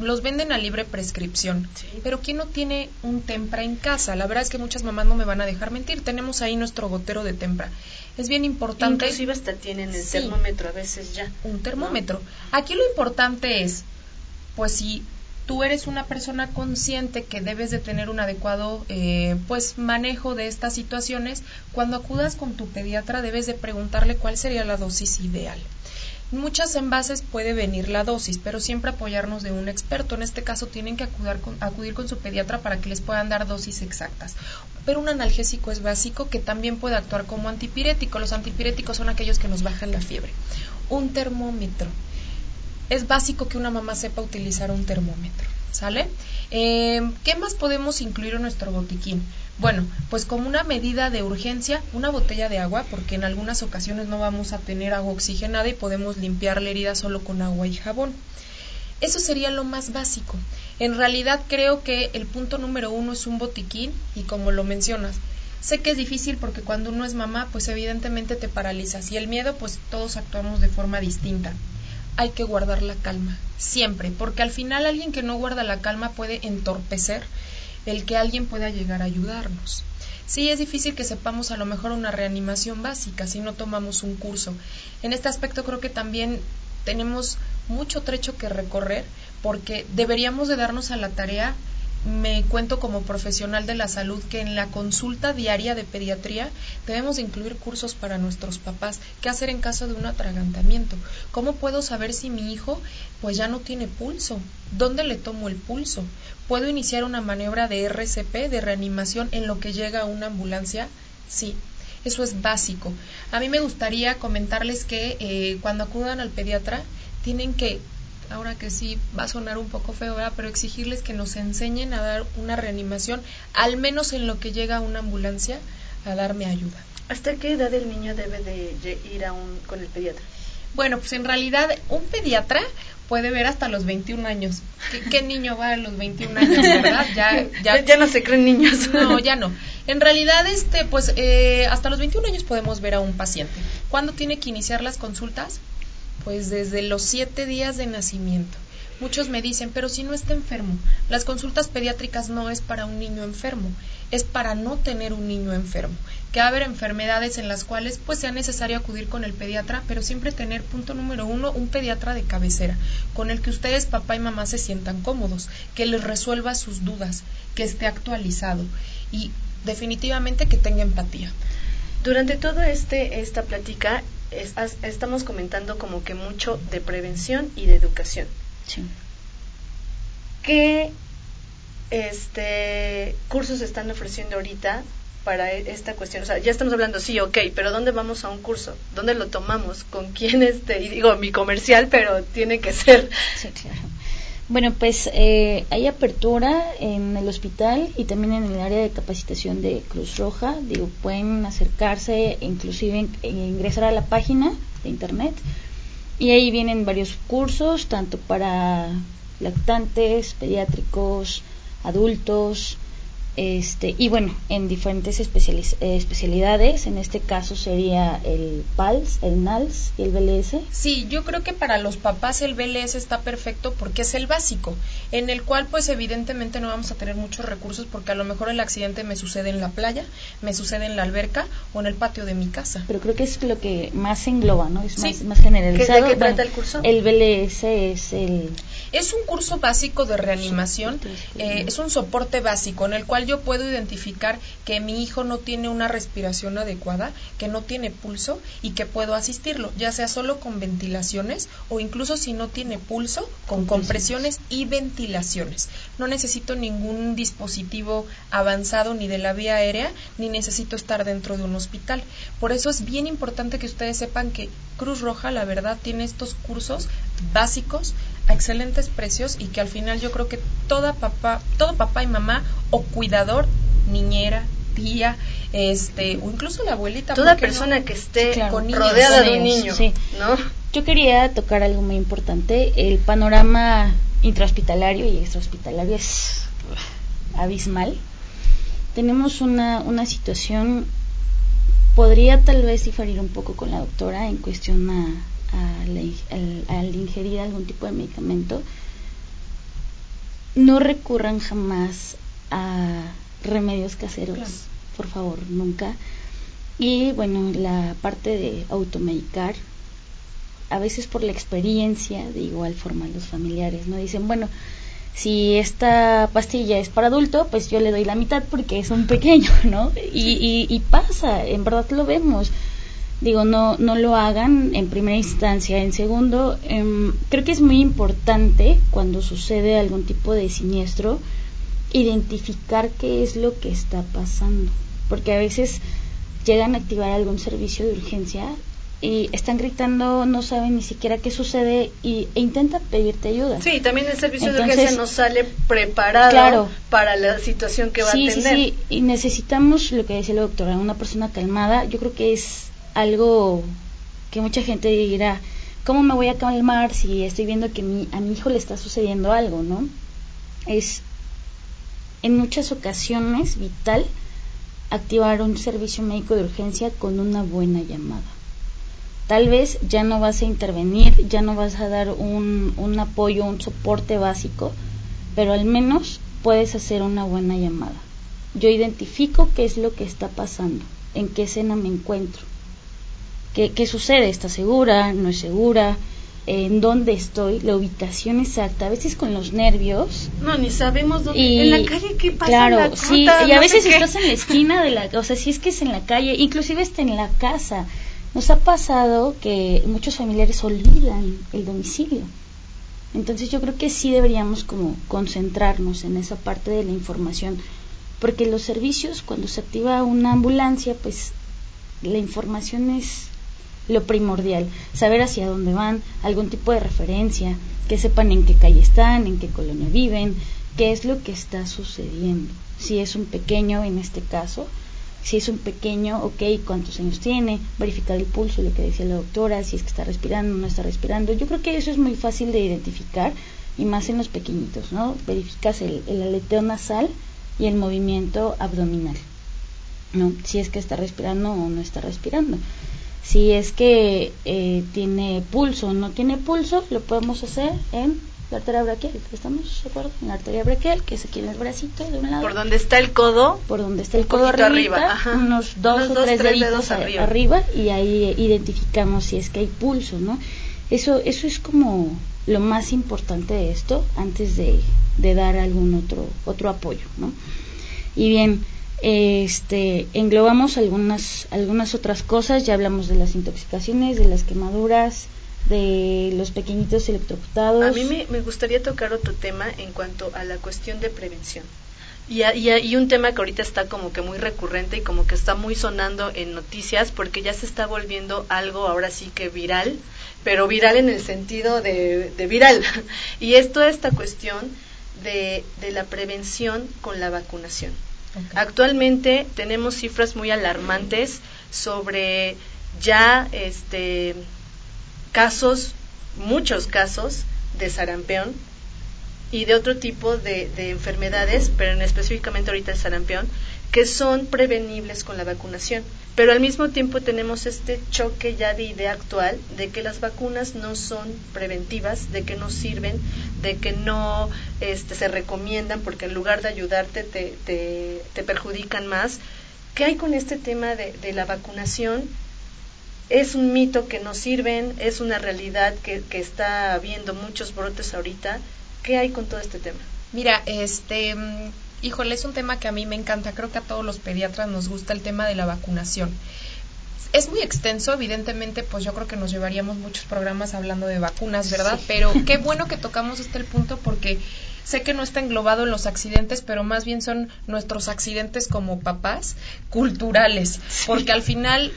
los venden a libre prescripción. Pero ¿quién no tiene un tempra en casa? La verdad es que muchas mamás no me van a dejar mentir. Tenemos ahí nuestro gotero de tempra. Es bien importante. Inclusive hasta tienen el Sí. termómetro a veces ya. un termómetro. Aquí lo importante es, pues si tú eres una persona consciente que debes de tener un adecuado eh, pues manejo de estas situaciones, cuando acudas con tu pediatra debes de preguntarle cuál sería la dosis ideal. Muchas envases puede venir la dosis, pero siempre apoyarnos de un experto. En este caso tienen que acudir con, acudir con su pediatra para que les puedan dar dosis exactas. Pero un analgésico es básico que también puede actuar como antipirético. Los antipiréticos son aquellos que nos bajan la fiebre. Un termómetro. Es básico que una mamá sepa utilizar un termómetro. ¿Sale? Eh, ¿Qué más podemos incluir en nuestro botiquín? Bueno, pues como una medida de urgencia, una botella de agua, porque en algunas ocasiones no vamos a tener agua oxigenada y podemos limpiar la herida solo con agua y jabón. Eso sería lo más básico. En realidad creo que el punto número uno es un botiquín y como lo mencionas, sé que es difícil porque cuando uno es mamá, pues evidentemente te paralizas y el miedo, pues todos actuamos de forma distinta. Hay que guardar la calma, siempre, porque al final alguien que no guarda la calma puede entorpecer el que alguien pueda llegar a ayudarnos. Sí, es difícil que sepamos a lo mejor una reanimación básica si no tomamos un curso. En este aspecto creo que también tenemos mucho trecho que recorrer porque deberíamos de darnos a la tarea me cuento como profesional de la salud que en la consulta diaria de pediatría debemos de incluir cursos para nuestros papás. ¿Qué hacer en caso de un atragantamiento? ¿Cómo puedo saber si mi hijo pues ya no tiene pulso? ¿Dónde le tomo el pulso? ¿Puedo iniciar una maniobra de RCP, de reanimación, en lo que llega una ambulancia? Sí, eso es básico. A mí me gustaría comentarles que eh, cuando acudan al pediatra tienen que ahora que sí va a sonar un poco feo, ¿verdad? pero exigirles que nos enseñen a dar una reanimación, al menos en lo que llega una ambulancia a darme ayuda. ¿Hasta qué edad el niño debe de ir a un, con el pediatra? Bueno, pues en realidad un pediatra puede ver hasta los 21 años. ¿Qué, qué niño va a los 21 años, verdad? Ya, ya, ya no se creen niños. No, ya no. En realidad, este, pues, eh, hasta los 21 años podemos ver a un paciente. ¿Cuándo tiene que iniciar las consultas? Pues desde los siete días de nacimiento. Muchos me dicen, pero si no está enfermo, las consultas pediátricas no es para un niño enfermo, es para no tener un niño enfermo. Que va a haber enfermedades en las cuales pues sea necesario acudir con el pediatra, pero siempre tener punto número uno, un pediatra de cabecera, con el que ustedes, papá y mamá, se sientan cómodos, que les resuelva sus dudas, que esté actualizado y definitivamente que tenga empatía. Durante toda este, esta plática es- estamos comentando como que mucho de prevención y de educación. Sí. ¿Qué este, cursos están ofreciendo ahorita para e- esta cuestión? O sea, ya estamos hablando, sí, ok, pero ¿dónde vamos a un curso? ¿Dónde lo tomamos? ¿Con quién? Este, y digo, mi comercial, pero tiene que ser. Sí, claro. Bueno, pues eh, hay apertura en el hospital y también en el área de capacitación de Cruz Roja. Digo, pueden acercarse, inclusive in- e ingresar a la página de internet y ahí vienen varios cursos, tanto para lactantes, pediátricos, adultos, este y bueno, en diferentes eh, especialidades. En este caso sería el PALS, el NALS y el BLS. Sí, yo creo que para los papás el BLS está perfecto porque es el básico, en el cual pues evidentemente no vamos a tener muchos recursos porque a lo mejor el accidente me sucede en la playa, me sucede en la alberca o en el patio de mi casa. pero creo que es lo que más engloba, ¿no? Es Sí. más, más generalizado. ¿De qué trata Bueno, el curso? El BLS es el... Es un curso básico de reanimación, eh, es un soporte básico en el cual yo puedo identificar que mi hijo no tiene una respiración adecuada, que no tiene pulso y que puedo asistirlo, ya sea solo con ventilaciones o incluso si no tiene pulso, con compresiones y ventilaciones. No necesito ningún dispositivo avanzado ni de la vía aérea, ni necesito estar dentro de un hospital. Por eso es bien importante que ustedes sepan que Cruz Roja, la verdad, tiene estos cursos básicos a excelentes precios y que al final yo creo que toda papá, todo papá y mamá o cuidador, niñera, tía, este, o incluso la abuelita, Toda persona que esté claro. con niños, rodeada con de un niño, sí. ¿no? Yo quería tocar algo muy importante. El panorama intrahospitalario y extrahospitalario es abismal. Tenemos una, una situación, podría tal vez diferir un poco con la doctora en cuestión a, a la in- al, al ingerir algún tipo de medicamento. No recurran jamás a remedios caseros, Claro. por favor, nunca. Y bueno, la parte de automedicar, a veces por la experiencia, de igual forma los familiares, ¿no? Dicen, bueno, si esta pastilla es para adulto, pues yo le doy la mitad porque es un pequeño, ¿no? Y, y, y pasa, en verdad lo vemos. Digo, no, no lo hagan en primera instancia. En segundo, em, creo que es muy importante cuando sucede algún tipo de siniestro identificar qué es lo que está pasando. Porque a veces llegan a activar algún servicio de urgencia y están gritando, no saben ni siquiera qué sucede y, e intentan pedirte ayuda. Sí, también el servicio de urgencia no sale preparado Claro. para la situación que va sí, a sí, tener. sí, y necesitamos lo que decía la doctora, una persona calmada. Yo creo que es algo que mucha gente dirá, ¿cómo me voy a calmar si estoy viendo que mi, a mi hijo le está sucediendo algo, no? Es en muchas ocasiones vital activar un servicio médico de urgencia con una buena llamada. Tal vez ya no vas a intervenir, ya no vas a dar un, un apoyo, un soporte básico, pero al menos puedes hacer una buena llamada. Yo identifico qué es lo que está pasando, en qué escena me encuentro, qué, qué sucede, está segura, no es segura, en dónde estoy, la ubicación exacta, a veces con los nervios. No, ni sabemos dónde. Y en la calle, ¿qué pasa? Claro, en la sí, ruta? y a No veces estás en la esquina de la, o sea, si es que es en la calle, inclusive está en la casa. Nos ha pasado que muchos familiares olvidan el domicilio. Entonces yo creo que sí deberíamos como concentrarnos en esa parte de la información, porque los servicios cuando se activa una ambulancia, pues la información es lo primordial, saber hacia dónde van, algún tipo de referencia, que sepan en qué calle están, en qué colonia viven, qué es lo que está sucediendo. Si es un pequeño en este caso, si es un pequeño, ok, cuántos años tiene, verificar el pulso, lo que decía la doctora, si es que está respirando, no está respirando. Yo creo que eso es muy fácil de identificar y más en los pequeñitos, ¿no? Verificas el, el aleteo nasal y el movimiento abdominal, ¿no? Si es que está respirando o no está respirando. Si es que eh, tiene pulso o no tiene pulso, lo podemos hacer en la arteria braquial. ¿Estamos de acuerdo? En la arteria braquial, que es aquí en el bracito de un lado. Por donde está el codo. Por donde está el codo arribita, arriba, ajá. unos dos Unos o dos, tres, tres deditos dedos a- arriba. arriba y ahí identificamos si es que hay pulso, ¿no? Eso, eso es como lo más importante de esto antes de, de dar algún otro, otro apoyo, ¿no? Y bien, Este, englobamos algunas, algunas otras cosas, ya hablamos de las intoxicaciones, de las quemaduras, de los pequeñitos electrocutados. A mí me, me gustaría tocar otro tema en cuanto a la cuestión de prevención. Y, y, y un tema que ahorita está como que muy recurrente y como que está muy sonando en noticias porque ya se está volviendo algo ahora sí que viral, pero viral en el sentido de, de viral. Y es toda esta cuestión de, de la prevención con la vacunación. Actualmente tenemos cifras muy alarmantes sobre ya este casos, muchos casos de sarampión y de otro tipo de, de enfermedades, pero en específicamente ahorita el sarampión, que son prevenibles con la vacunación. Pero al mismo tiempo tenemos este choque ya de idea actual de que las vacunas no son preventivas, de que no sirven, de que no este, se recomiendan porque en lugar de ayudarte te, te, te perjudican más. ¿Qué hay con este tema de, de la vacunación? es un mito que no sirven, es una realidad que, que está habiendo muchos brotes ahorita. ¿Qué hay con todo este tema? Mira, este, híjole, es un tema que a mí me encanta. Creo que a todos los pediatras nos gusta el tema de la vacunación. Es muy extenso, evidentemente, pues yo creo que nos llevaríamos muchos programas hablando de vacunas, ¿verdad? Sí. Pero qué bueno que tocamos este el punto porque sé que no está englobado en los accidentes, pero más bien son nuestros accidentes como papás culturales, porque al final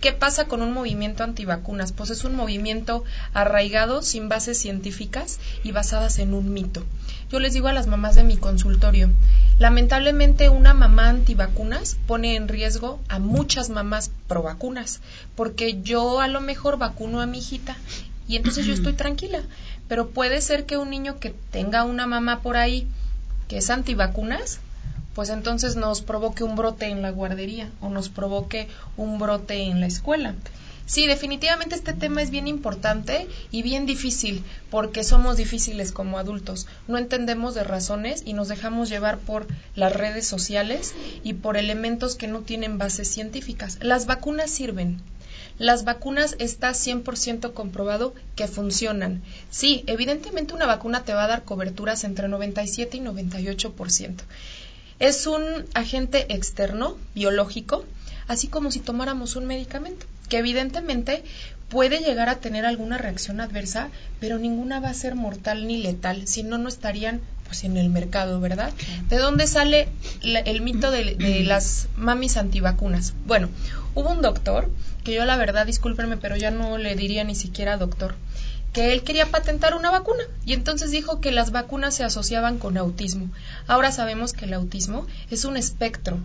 ¿Qué pasa con un movimiento antivacunas? Pues es un movimiento arraigado, sin bases científicas y basadas en un mito. Yo les digo a las mamás de mi consultorio, lamentablemente una mamá antivacunas pone en riesgo a muchas mamás pro vacunas, porque yo a lo mejor vacuno a mi hijita y entonces yo estoy tranquila, pero puede ser que un niño que tenga una mamá por ahí que es antivacunas, pues entonces nos provoque un brote en la guardería o nos provoque un brote en la escuela. Sí, definitivamente este tema es bien importante y bien difícil porque somos difíciles como adultos. No entendemos de razones y nos dejamos llevar por las redes sociales y por elementos que no tienen bases científicas. Las vacunas sirven. Las vacunas está 100% comprobado que funcionan. Sí, evidentemente una vacuna te va a dar coberturas entre 97 y 98%. Es un agente externo, biológico, así como si tomáramos un medicamento, que evidentemente puede llegar a tener alguna reacción adversa, pero ninguna va a ser mortal ni letal, si no, no estarían pues en el mercado, ¿verdad? ¿De dónde sale la- el mito de, de las mamis antivacunas? Bueno, hubo un doctor, que yo la verdad, discúlpenme, pero ya no le diría ni siquiera doctor, que él quería patentar una vacuna y entonces dijo que las vacunas se asociaban con autismo. Ahora sabemos que el autismo es un espectro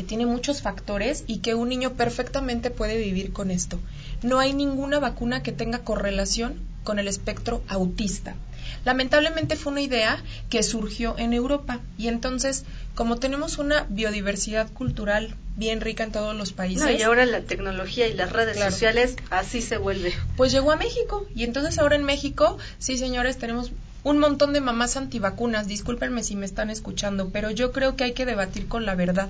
que tiene muchos factores y que un niño perfectamente puede vivir con esto. No hay ninguna vacuna que tenga correlación con el espectro autista. Lamentablemente fue una idea que surgió en Europa y entonces, como tenemos una biodiversidad cultural bien rica en todos los países, No, y ahora la tecnología y las redes Claro. sociales así se vuelve. pues llegó a México. Y entonces ahora en México, sí señores, tenemos un montón de mamás antivacunas. Discúlpenme si me están escuchando, pero yo creo que hay que debatir con la verdad.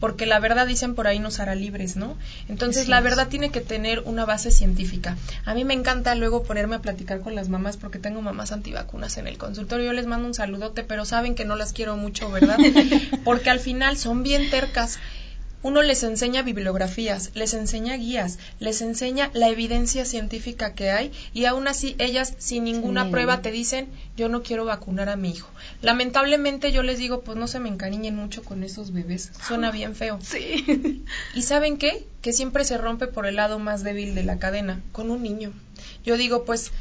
Porque la verdad, dicen por ahí, nos hará libres, ¿no? Entonces la verdad tiene que tener una base científica. A mí me encanta luego ponerme a platicar con las mamás porque tengo mamás antivacunas en el consultorio. Yo les mando un saludote, pero saben que no las quiero mucho, ¿verdad? Porque al final son bien tercas. Uno les enseña bibliografías, les enseña guías, les enseña la evidencia científica que hay y aún así ellas sin ninguna prueba te dicen yo no quiero vacunar a mi hijo. Lamentablemente yo les digo pues no se me encariñen mucho con esos bebés, suena bien feo. Sí. ¿Y saben qué? Que siempre se rompe por el lado más débil de la cadena, con un niño. Yo digo, pues,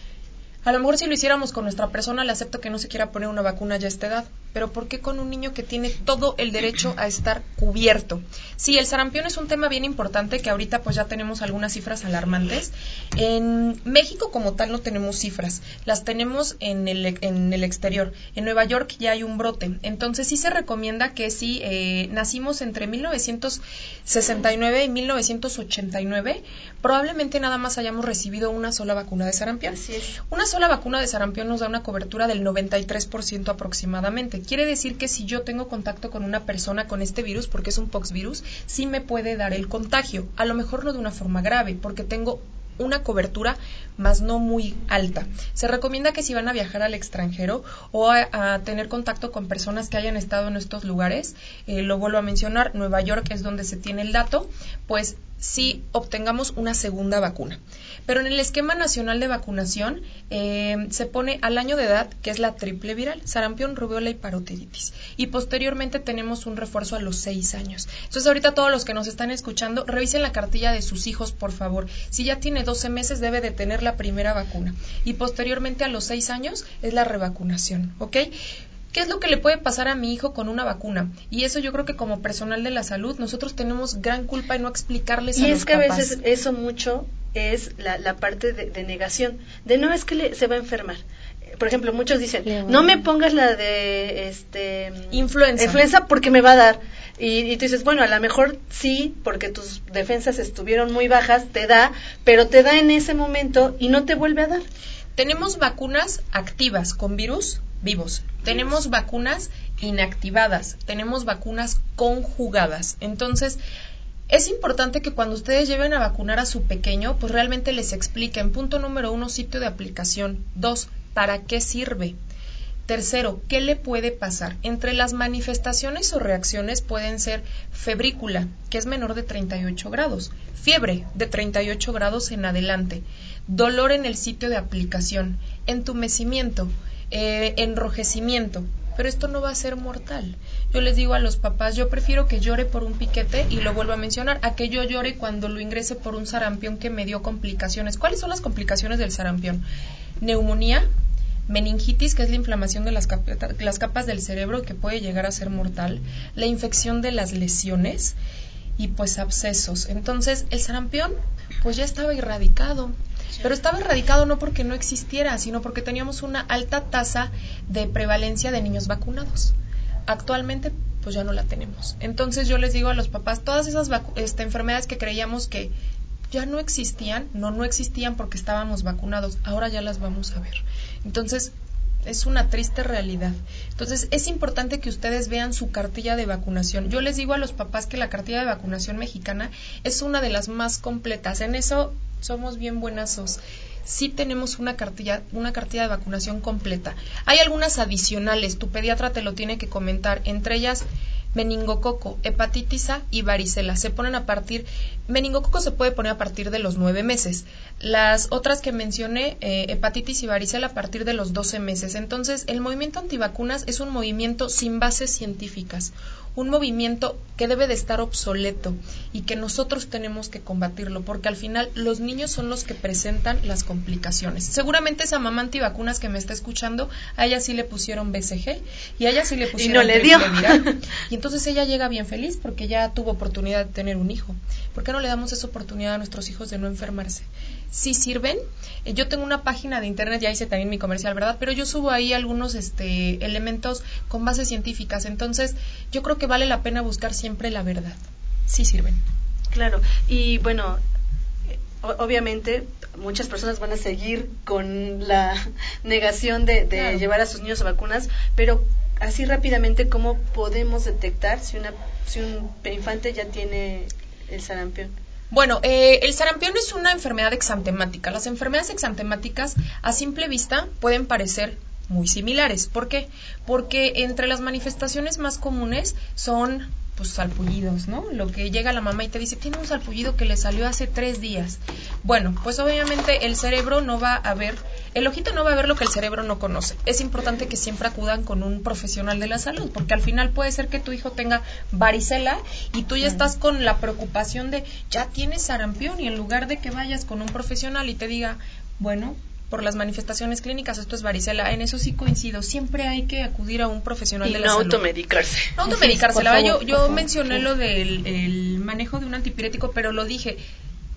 a lo mejor si lo hiciéramos con nuestra persona, le acepto que no se quiera poner una vacuna ya a esta edad, pero ¿por qué con un niño que tiene todo el derecho a estar cubierto? Sí, el sarampión es un tema bien importante que ahorita pues ya tenemos algunas cifras alarmantes. En México como tal no tenemos cifras, las tenemos en el, en el exterior. En Nueva York ya hay un brote, entonces sí se recomienda que si eh, nacimos entre 1969 y 1989, probablemente nada más hayamos recibido una sola vacuna de sarampión. Así es. Una sola vacuna de sarampión nos da una cobertura del 93% aproximadamente. Quiere decir que si yo tengo contacto con una persona con este virus, porque es un poxvirus, sí me puede dar el contagio. A lo mejor no de una forma grave, porque tengo una cobertura, más no muy alta. Se recomienda que si van a viajar al extranjero o a, tener contacto con personas que hayan estado en estos lugares, eh, lo vuelvo a mencionar, Nueva York es donde se tiene el dato, pues si obtengamos una segunda vacuna. Pero en el esquema nacional de vacunación eh, se pone al año de edad, que es la triple viral, sarampión, rubiola y parotiditis. Y posteriormente tenemos un refuerzo a los seis años. Entonces ahorita todos los que nos están escuchando, revisen la cartilla de sus hijos, por favor. Si ya tiene 12 meses, debe de tener la primera vacuna. Y posteriormente a los seis años es la revacunación, ¿ok? ¿Qué es lo que le puede pasar a mi hijo con una vacuna? Y eso yo creo que como personal de la salud nosotros tenemos gran culpa en no explicarles y a es los que a veces eso mucho es la, la parte de, de negación, de no es que le- se va a enfermar. Por ejemplo, muchos dicen, no me pongas la de este Influenza. influenza porque me va a dar. Y, y tú dices, bueno, a lo mejor sí, porque tus defensas estuvieron muy bajas, te da, pero te da en ese momento y no te vuelve a dar. Tenemos vacunas activas con virus vivos. Tenemos vacunas inactivadas. Tenemos vacunas conjugadas. Entonces, es importante que cuando ustedes lleven a vacunar a su pequeño, pues realmente les expliquen. Punto número uno, sitio de aplicación. Dos, ¿para qué sirve? Tercero, ¿qué le puede pasar? Entre las manifestaciones o reacciones pueden ser febrícula, que es menor de 38 grados, fiebre de 38 grados en adelante, dolor en el sitio de aplicación, entumecimiento, eh, enrojecimiento, pero esto no va a ser mortal. Yo les digo a los papás, yo prefiero que llore por un piquete y lo vuelvo a mencionar, a que yo llore cuando lo ingrese por un sarampión que me dio complicaciones. ¿Cuáles son las complicaciones del sarampión? Neumonía, meningitis, que es la inflamación de las, capa- las capas del cerebro que puede llegar a ser mortal, la infección de las lesiones y pues abscesos. Entonces, el sarampión pues ya estaba erradicado. Pero estaba erradicado no porque no existiera, sino porque teníamos una alta tasa de prevalencia de niños vacunados. Actualmente, pues ya no la tenemos. Entonces yo les digo a los papás, todas esas este, enfermedades que creíamos que ya no existían, no, no existían porque estábamos vacunados, ahora ya las vamos a ver. Entonces, es una triste realidad. Entonces, es importante que ustedes vean su cartilla de vacunación. Yo les digo a los papás que la cartilla de vacunación mexicana es una de las más completas. En eso somos bien buenazos. Sí tenemos una cartilla, una cartilla de vacunación completa. Hay algunas adicionales, tu pediatra te lo tiene que comentar, entre ellas meningococo, hepatitis A y varicela. Se ponen a partir, meningococo se puede poner a partir de los nueve meses. Las otras que mencioné, eh, hepatitis y varicela, a partir de los 12 meses. Entonces, el movimiento antivacunas es un movimiento sin bases científicas, un movimiento que debe de estar obsoleto y que nosotros tenemos que combatirlo, porque al final los niños son los que presentan las complicaciones. Seguramente esa mamá antivacunas que me está escuchando, a ella sí le pusieron BCG y a ella sí le pusieron no le dio. Y entonces ella llega bien feliz porque ya tuvo oportunidad de tener un hijo. ¿Por qué no le damos esa oportunidad a nuestros hijos de no enfermarse? Sí sirven. Eh, Yo tengo una página de internet, ya hice también mi comercial, ¿verdad? Pero yo subo ahí algunos este, elementos con bases científicas. Entonces, yo creo que vale la pena buscar siempre la verdad. Sí sirven. Claro, y bueno, eh, obviamente muchas personas van a seguir con la negación de, de Claro. llevar a sus niños a vacunas, pero así rápidamente, ¿cómo podemos detectar si, una, si un infante ya tiene el sarampión? Bueno, eh, el sarampión es una enfermedad exantemática. Las enfermedades exantemáticas a simple vista pueden parecer muy similares. ¿Por qué? Porque entre las manifestaciones más comunes son pues salpullidos, ¿no? Lo que llega la mamá y te dice, tiene un salpullido que le salió hace tres días. Bueno, pues obviamente el cerebro no va a ver, el ojito no va a ver lo que el cerebro no conoce. Es importante que siempre acudan con un profesional de la salud, porque al final puede ser que tu hijo tenga varicela y tú ya estás con la preocupación de, ya tienes sarampión y en lugar de que vayas con un profesional y te diga, bueno, por las manifestaciones clínicas, esto es varicela. En eso sí coincido. Siempre hay que acudir a un profesional Y de la no salud. automedicarse. No automedicarse. Por la yo, por yo favor, mencioné sí. lo del el manejo de un antipirético, pero lo dije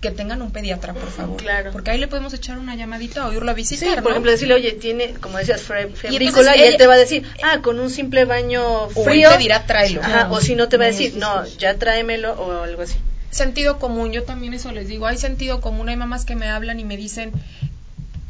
que tengan un pediatra, por favor. Claro. Porque ahí le podemos echar una llamadita o irlo a Sí, visitar, por ¿no? ejemplo, decirle, oye, tiene, como decías, entonces febrícola, y, él te va a decir, ah, con un simple baño O él frío. te dirá, tráelo. Ajá, o si no te va a decir, sí, no, sí. ya tráemelo o algo así. Sentido común, yo también eso les digo. Hay sentido común, hay mamás que me hablan y me dicen,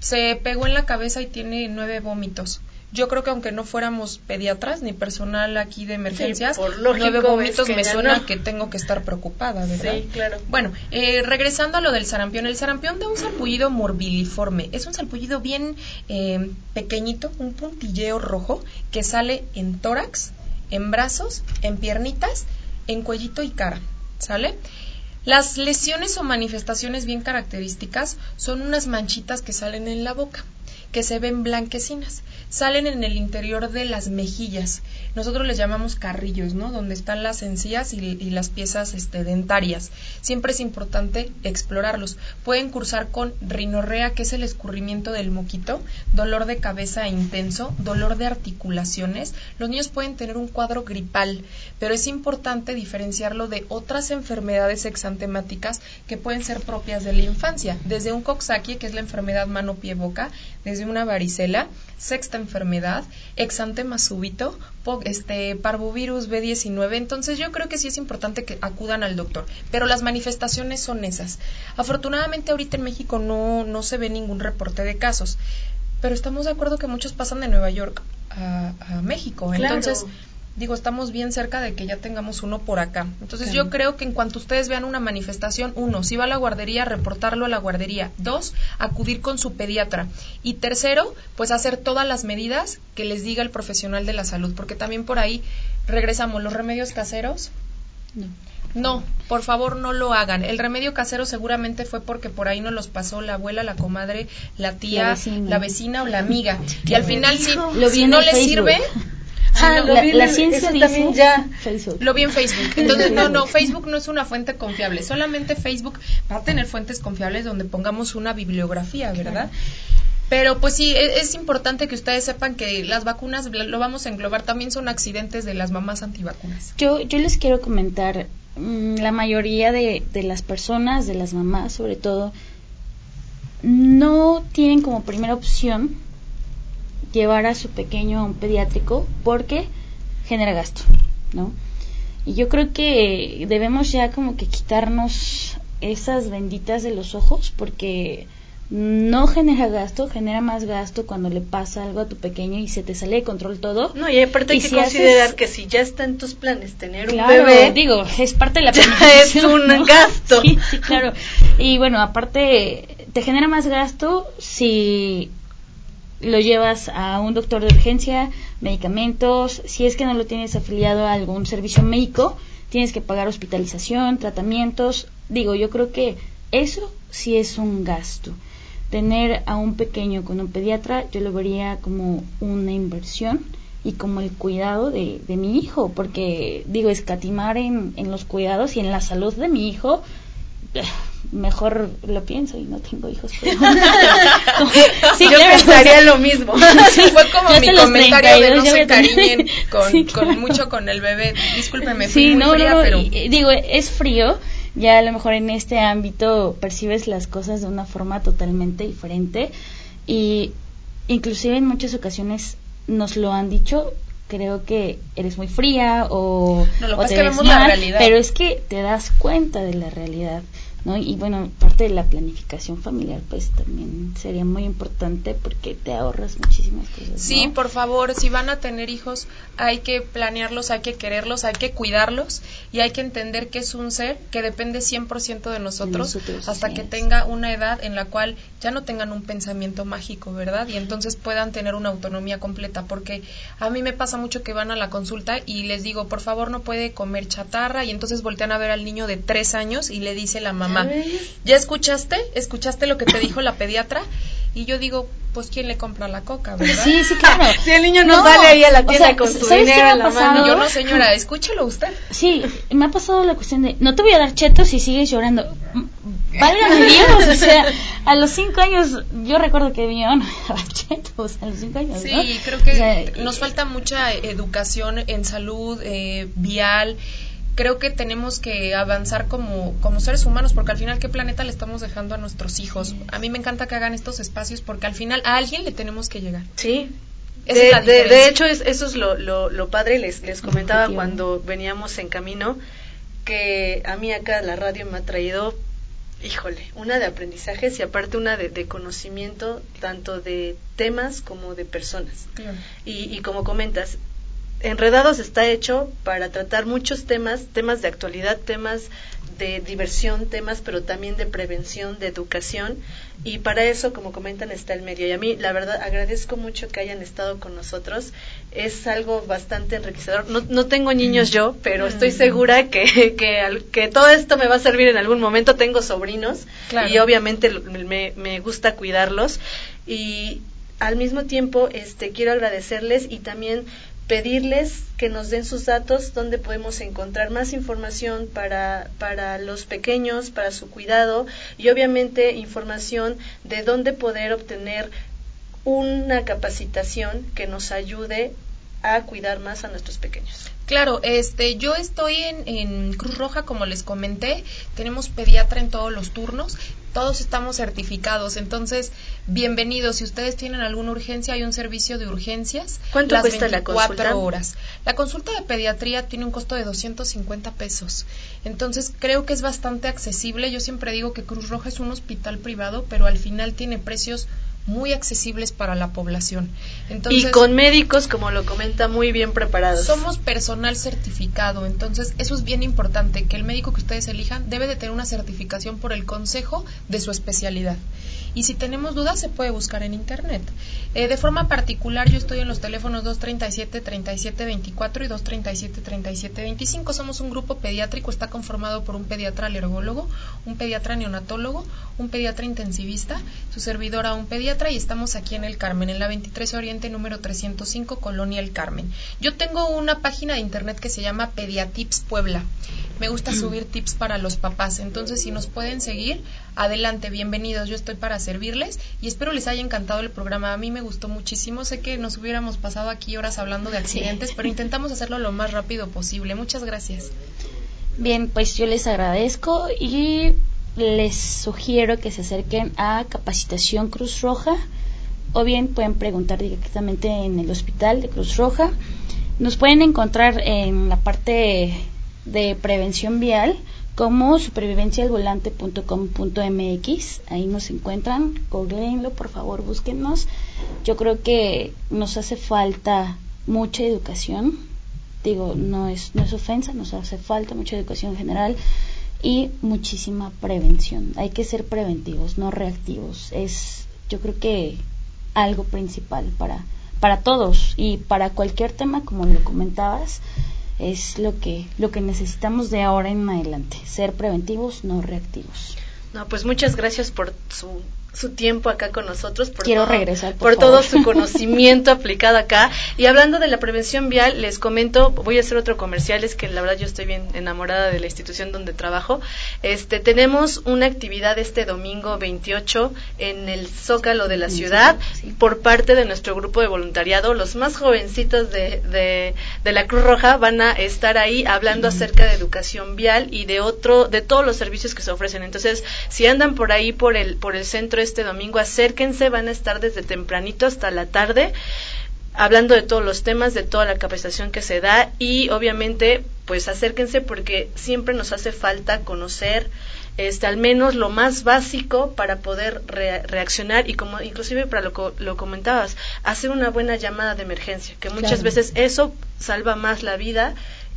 se pegó en la cabeza y tiene nueve vómitos. yo creo que aunque no fuéramos pediatras ni personal aquí de emergencias, por lógico, nueve vómitos me suena no. que tengo que estar preocupada, ¿verdad? Sí, claro. Bueno, eh, regresando a lo del sarampión, el sarampión da un salpullido morbiliforme. Es un salpullido bien eh, pequeñito, un puntilleo rojo que sale en tórax, en brazos, en piernitas, en cuellito y cara. ¿Sale? Las lesiones o manifestaciones bien características son unas manchitas que salen en la boca, que se ven blanquecinas. Salen en el interior de las mejillas. Nosotros les llamamos carrillos, ¿no? Donde están las encías y, las piezas este, dentarias. Siempre es importante explorarlos. Pueden cursar con rinorrea, que es el escurrimiento del moquito, dolor de cabeza intenso, dolor de articulaciones. Los niños pueden tener un cuadro gripal, pero es importante diferenciarlo de otras enfermedades exantemáticas que pueden ser propias de la infancia, desde un coxsackie, que es la enfermedad mano-pie-boca, desde una varicela, sexta enfermedad, exantema súbito, este parvovirus B19. Entonces yo creo que sí es importante que acudan al doctor, pero las manifestaciones son esas. Afortunadamente ahorita en México no, no se ve ningún reporte de casos, pero estamos de acuerdo que muchos pasan de Nueva York a, a México. Claro. Entonces digo, estamos bien cerca de que ya tengamos uno por acá. Entonces yo creo que en cuanto ustedes vean una manifestación, uno, si va a la guardería, reportarlo a la guardería. Dos, acudir con su pediatra. Y tercero, pues hacer todas las medidas que les diga el profesional de la salud, porque también por ahí regresamos los remedios caseros. No. No, por favor no lo hagan. El remedio casero seguramente fue porque por ahí nos los pasó la abuela, la comadre, la tía, La la vecina. o la amiga. Y al final si, no les sirve, Ah, la, lo vi en la ciencia dice también ya. Facebook. Lo vi en Facebook. Entonces, no, no, Facebook no es una fuente confiable. Solamente Facebook va a tener fuentes confiables donde pongamos una bibliografía, ¿verdad? Pero pues sí, e- es, importante que ustedes sepan que las vacunas, lo lo vamos a englobar, también son accidentes de las mamás antivacunas. Yo, yo les quiero comentar, mm, la mayoría de, de las personas, de las mamás sobre todo, no tienen como primera opción llevar a su pequeño a un pediátrico porque genera gasto, ¿no? Y yo creo que debemos ya como que quitarnos esas benditas de los ojos porque no genera gasto, genera más gasto cuando le pasa algo a tu pequeño y se te sale de control todo. No, y aparte hay que si considerar haces- que si ya está en tus planes tener Claro, un bebé, digo, es parte de la ya es un ¿no? gasto. Sí, sí, claro. Y bueno, aparte, te genera más gasto si lo llevas a un doctor de urgencia, medicamentos, si es que no lo tienes afiliado a algún servicio médico, tienes que pagar hospitalización, tratamientos. Digo, yo creo que eso sí es un gasto. Tener a un pequeño con un pediatra, yo lo vería como una inversión y como el cuidado de, de mi hijo, porque digo, escatimar en, en los cuidados y en la salud de mi hijo, mejor lo pienso y no tengo hijos. pero- Sí, yo claro, pensaría o sea, lo mismo. Fue como mi comentario de 32 no se cariñen con, Sí, con claro. mucho con el bebé. Discúlpeme, fui muy no, fría, no, pero... y digo, es frío, ya a lo mejor en este ámbito percibes las cosas de una forma totalmente diferente y inclusive en muchas ocasiones nos lo han dicho, creo que eres muy fría o, No, lo o te que ves la mal, realidad. pero es que te das cuenta de la realidad. ¿No? Y bueno, parte de la planificación familiar pues también sería muy importante porque te ahorras muchísimas cosas. Sí, ¿no? por favor, si van a tener hijos, hay que planearlos, hay que quererlos, hay que cuidarlos y hay que entender que es un ser que depende 100% de nosotros, nosotros, hasta que es. tenga una edad en la cual ya no tengan un pensamiento mágico, ¿verdad? Y entonces puedan tener una autonomía completa, porque a mí me pasa mucho que van a la consulta y les digo, por favor, no puede comer chatarra y entonces voltean a ver al niño de tres años y le dice la mamá, ¿ya escuchaste? ¿Escuchaste lo que te dijo la pediatra? Y yo digo, pues ¿quién le compra la coca, verdad? Sí, sí, claro. Si el niño no, sale ahí a la o tienda sea, con su ¿sabes qué dinero me ha en la pasado? mano. Yo no, señora, escúchelo usted. Sí, me ha pasado la cuestión de, no te voy a dar chetos si sigues llorando. Válgame Dios, o sea, a los cinco años, yo recuerdo que mi mamá no me daba chetos a los cinco años, Sí, ¿no? creo que O sea, nos falta mucha educación en salud eh, vial. Creo que tenemos que avanzar como, como seres humanos, porque al final, ¿qué planeta le estamos dejando a nuestros hijos? A mí me encanta que hagan estos espacios, porque al final a alguien le tenemos que llegar. Sí. Esa De, de- de hecho, es- eso es lo, lo, lo padre. Les, les comentaba cuando veníamos en camino que a mí acá la radio me ha traído híjole, una de aprendizajes y aparte una de, de conocimiento tanto de temas como de personas. Y, y como comentas, Enredados está hecho para tratar muchos temas, temas de actualidad, temas de diversión, temas pero también de prevención, de educación y para eso, como comentan, está el medio. Y a mí, la verdad, agradezco mucho que hayan estado con nosotros. Es algo bastante enriquecedor. No, no tengo niños yo, pero estoy Mm. segura que, que, que todo esto me va a servir en algún momento. Tengo sobrinos Claro. y obviamente me, me gusta cuidarlos. Y al mismo tiempo, este, quiero agradecerles y también pedirles que nos den sus datos donde podemos encontrar más información para, para los pequeños, para su cuidado y obviamente información de dónde poder obtener una capacitación que nos ayude a cuidar más a nuestros pequeños. Claro, este, yo estoy en, en Cruz Roja, como les comenté, tenemos pediatra en todos los turnos, todos estamos certificados, entonces, bienvenidos. Si ustedes tienen alguna urgencia, hay un servicio de urgencias. ¿Cuánto las cuesta la 24 consulta? horas. La consulta de pediatría tiene un costo de 250 pesos, entonces creo que es bastante accesible. Yo siempre digo que Cruz Roja es un hospital privado, pero al final tiene precios muy accesibles para la población. Entonces, y con médicos, como lo comenta, muy bien preparados. somos personal certificado, entonces eso es bien importante, que el médico que ustedes elijan debe de tener una certificación por el consejo de su especialidad. Y si tenemos dudas, se puede buscar en internet. Eh, de forma particular, yo estoy en los teléfonos 237-3724 y 237-3725. Somos un grupo pediátrico, está conformado por un pediatra alergólogo, un pediatra neonatólogo, un pediatra intensivista, su servidora un pediatra y estamos aquí en el Carmen, en la 23 Oriente número 305, Colonia El Carmen. Yo tengo una página de internet que se llama Pediatips Puebla. Me gusta subir tips para los papás, entonces si nos pueden seguir, adelante, bienvenidos, yo estoy para servirles y espero les haya encantado el programa. A mí me gustó muchísimo, sé que nos hubiéramos pasado aquí horas hablando de accidentes, pero intentamos hacerlo lo más rápido posible. Muchas gracias. Bien, pues yo les agradezco y les sugiero que se acerquen a Capacitación Cruz Roja o bien pueden preguntar directamente en el hospital de Cruz Roja. Nos pueden encontrar en la parte de prevención vial como supervivencialvolante.com.mx. Ahí nos encuentran, googleenlo, por favor, búsquennos. Yo creo que nos hace falta mucha educación. Digo, no es, no es ofensa, nos hace falta mucha educación en general y muchísima prevención. Hay que ser preventivos, no reactivos. Es, yo creo que algo principal para, para todos y para cualquier tema, como lo comentabas, es lo que, lo que necesitamos de ahora en adelante. Ser preventivos, no reactivos. No, pues muchas gracias por su, su tiempo acá con nosotros, por, Quiero todo, regresar, por por todo su conocimiento aplicado acá. Y hablando de la prevención vial, les comento, voy a hacer otro comercial, es que la verdad yo estoy bien enamorada de la institución donde trabajo. Este, tenemos una actividad este domingo 28 en el Zócalo de la ciudad por parte de nuestro grupo de voluntariado. Los más jovencitos de, de, de la Cruz Roja van a estar ahí hablando acerca de educación vial y de otro, de todos los servicios que se ofrecen. Entonces, si andan por ahí por el, por el centro este domingo, acérquense, van a estar desde tempranito hasta la tarde hablando de todos los temas, de toda la capacitación que se da y obviamente pues acérquense porque siempre nos hace falta conocer este al menos lo más básico para poder re- reaccionar y como inclusive para lo que lo comentabas hacer una buena llamada de emergencia que muchas Claro. veces eso salva más la vida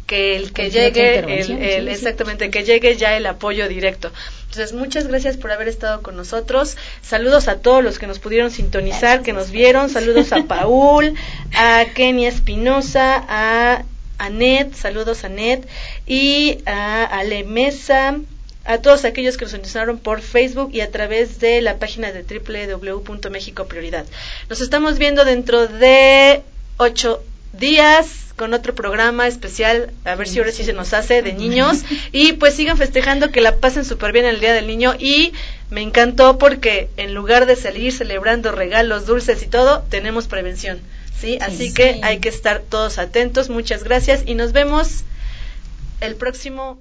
que el que otra llegue el, intervención, el- sí, sí. exactamente que llegue ya el apoyo directo. Entonces muchas gracias por haber estado con nosotros. Saludos a todos los que nos pudieron sintonizar que nos vieron. Saludos a Paul a Kenia Espinosa a Anet saludos a Anet y a Ale Mesa a todos aquellos que nos sintonizaron por Facebook y a través de la página de www.mexico prioridad nos estamos viendo dentro de ocho días con otro programa especial, a ver si ahora sí se nos hace de niños. Y pues sigan festejando que la pasen súper bien el Día del Niño. Y me encantó porque en lugar de salir celebrando regalos, dulces y todo, tenemos prevención, ¿sí? Así que hay que estar todos atentos, muchas gracias y nos vemos el próximo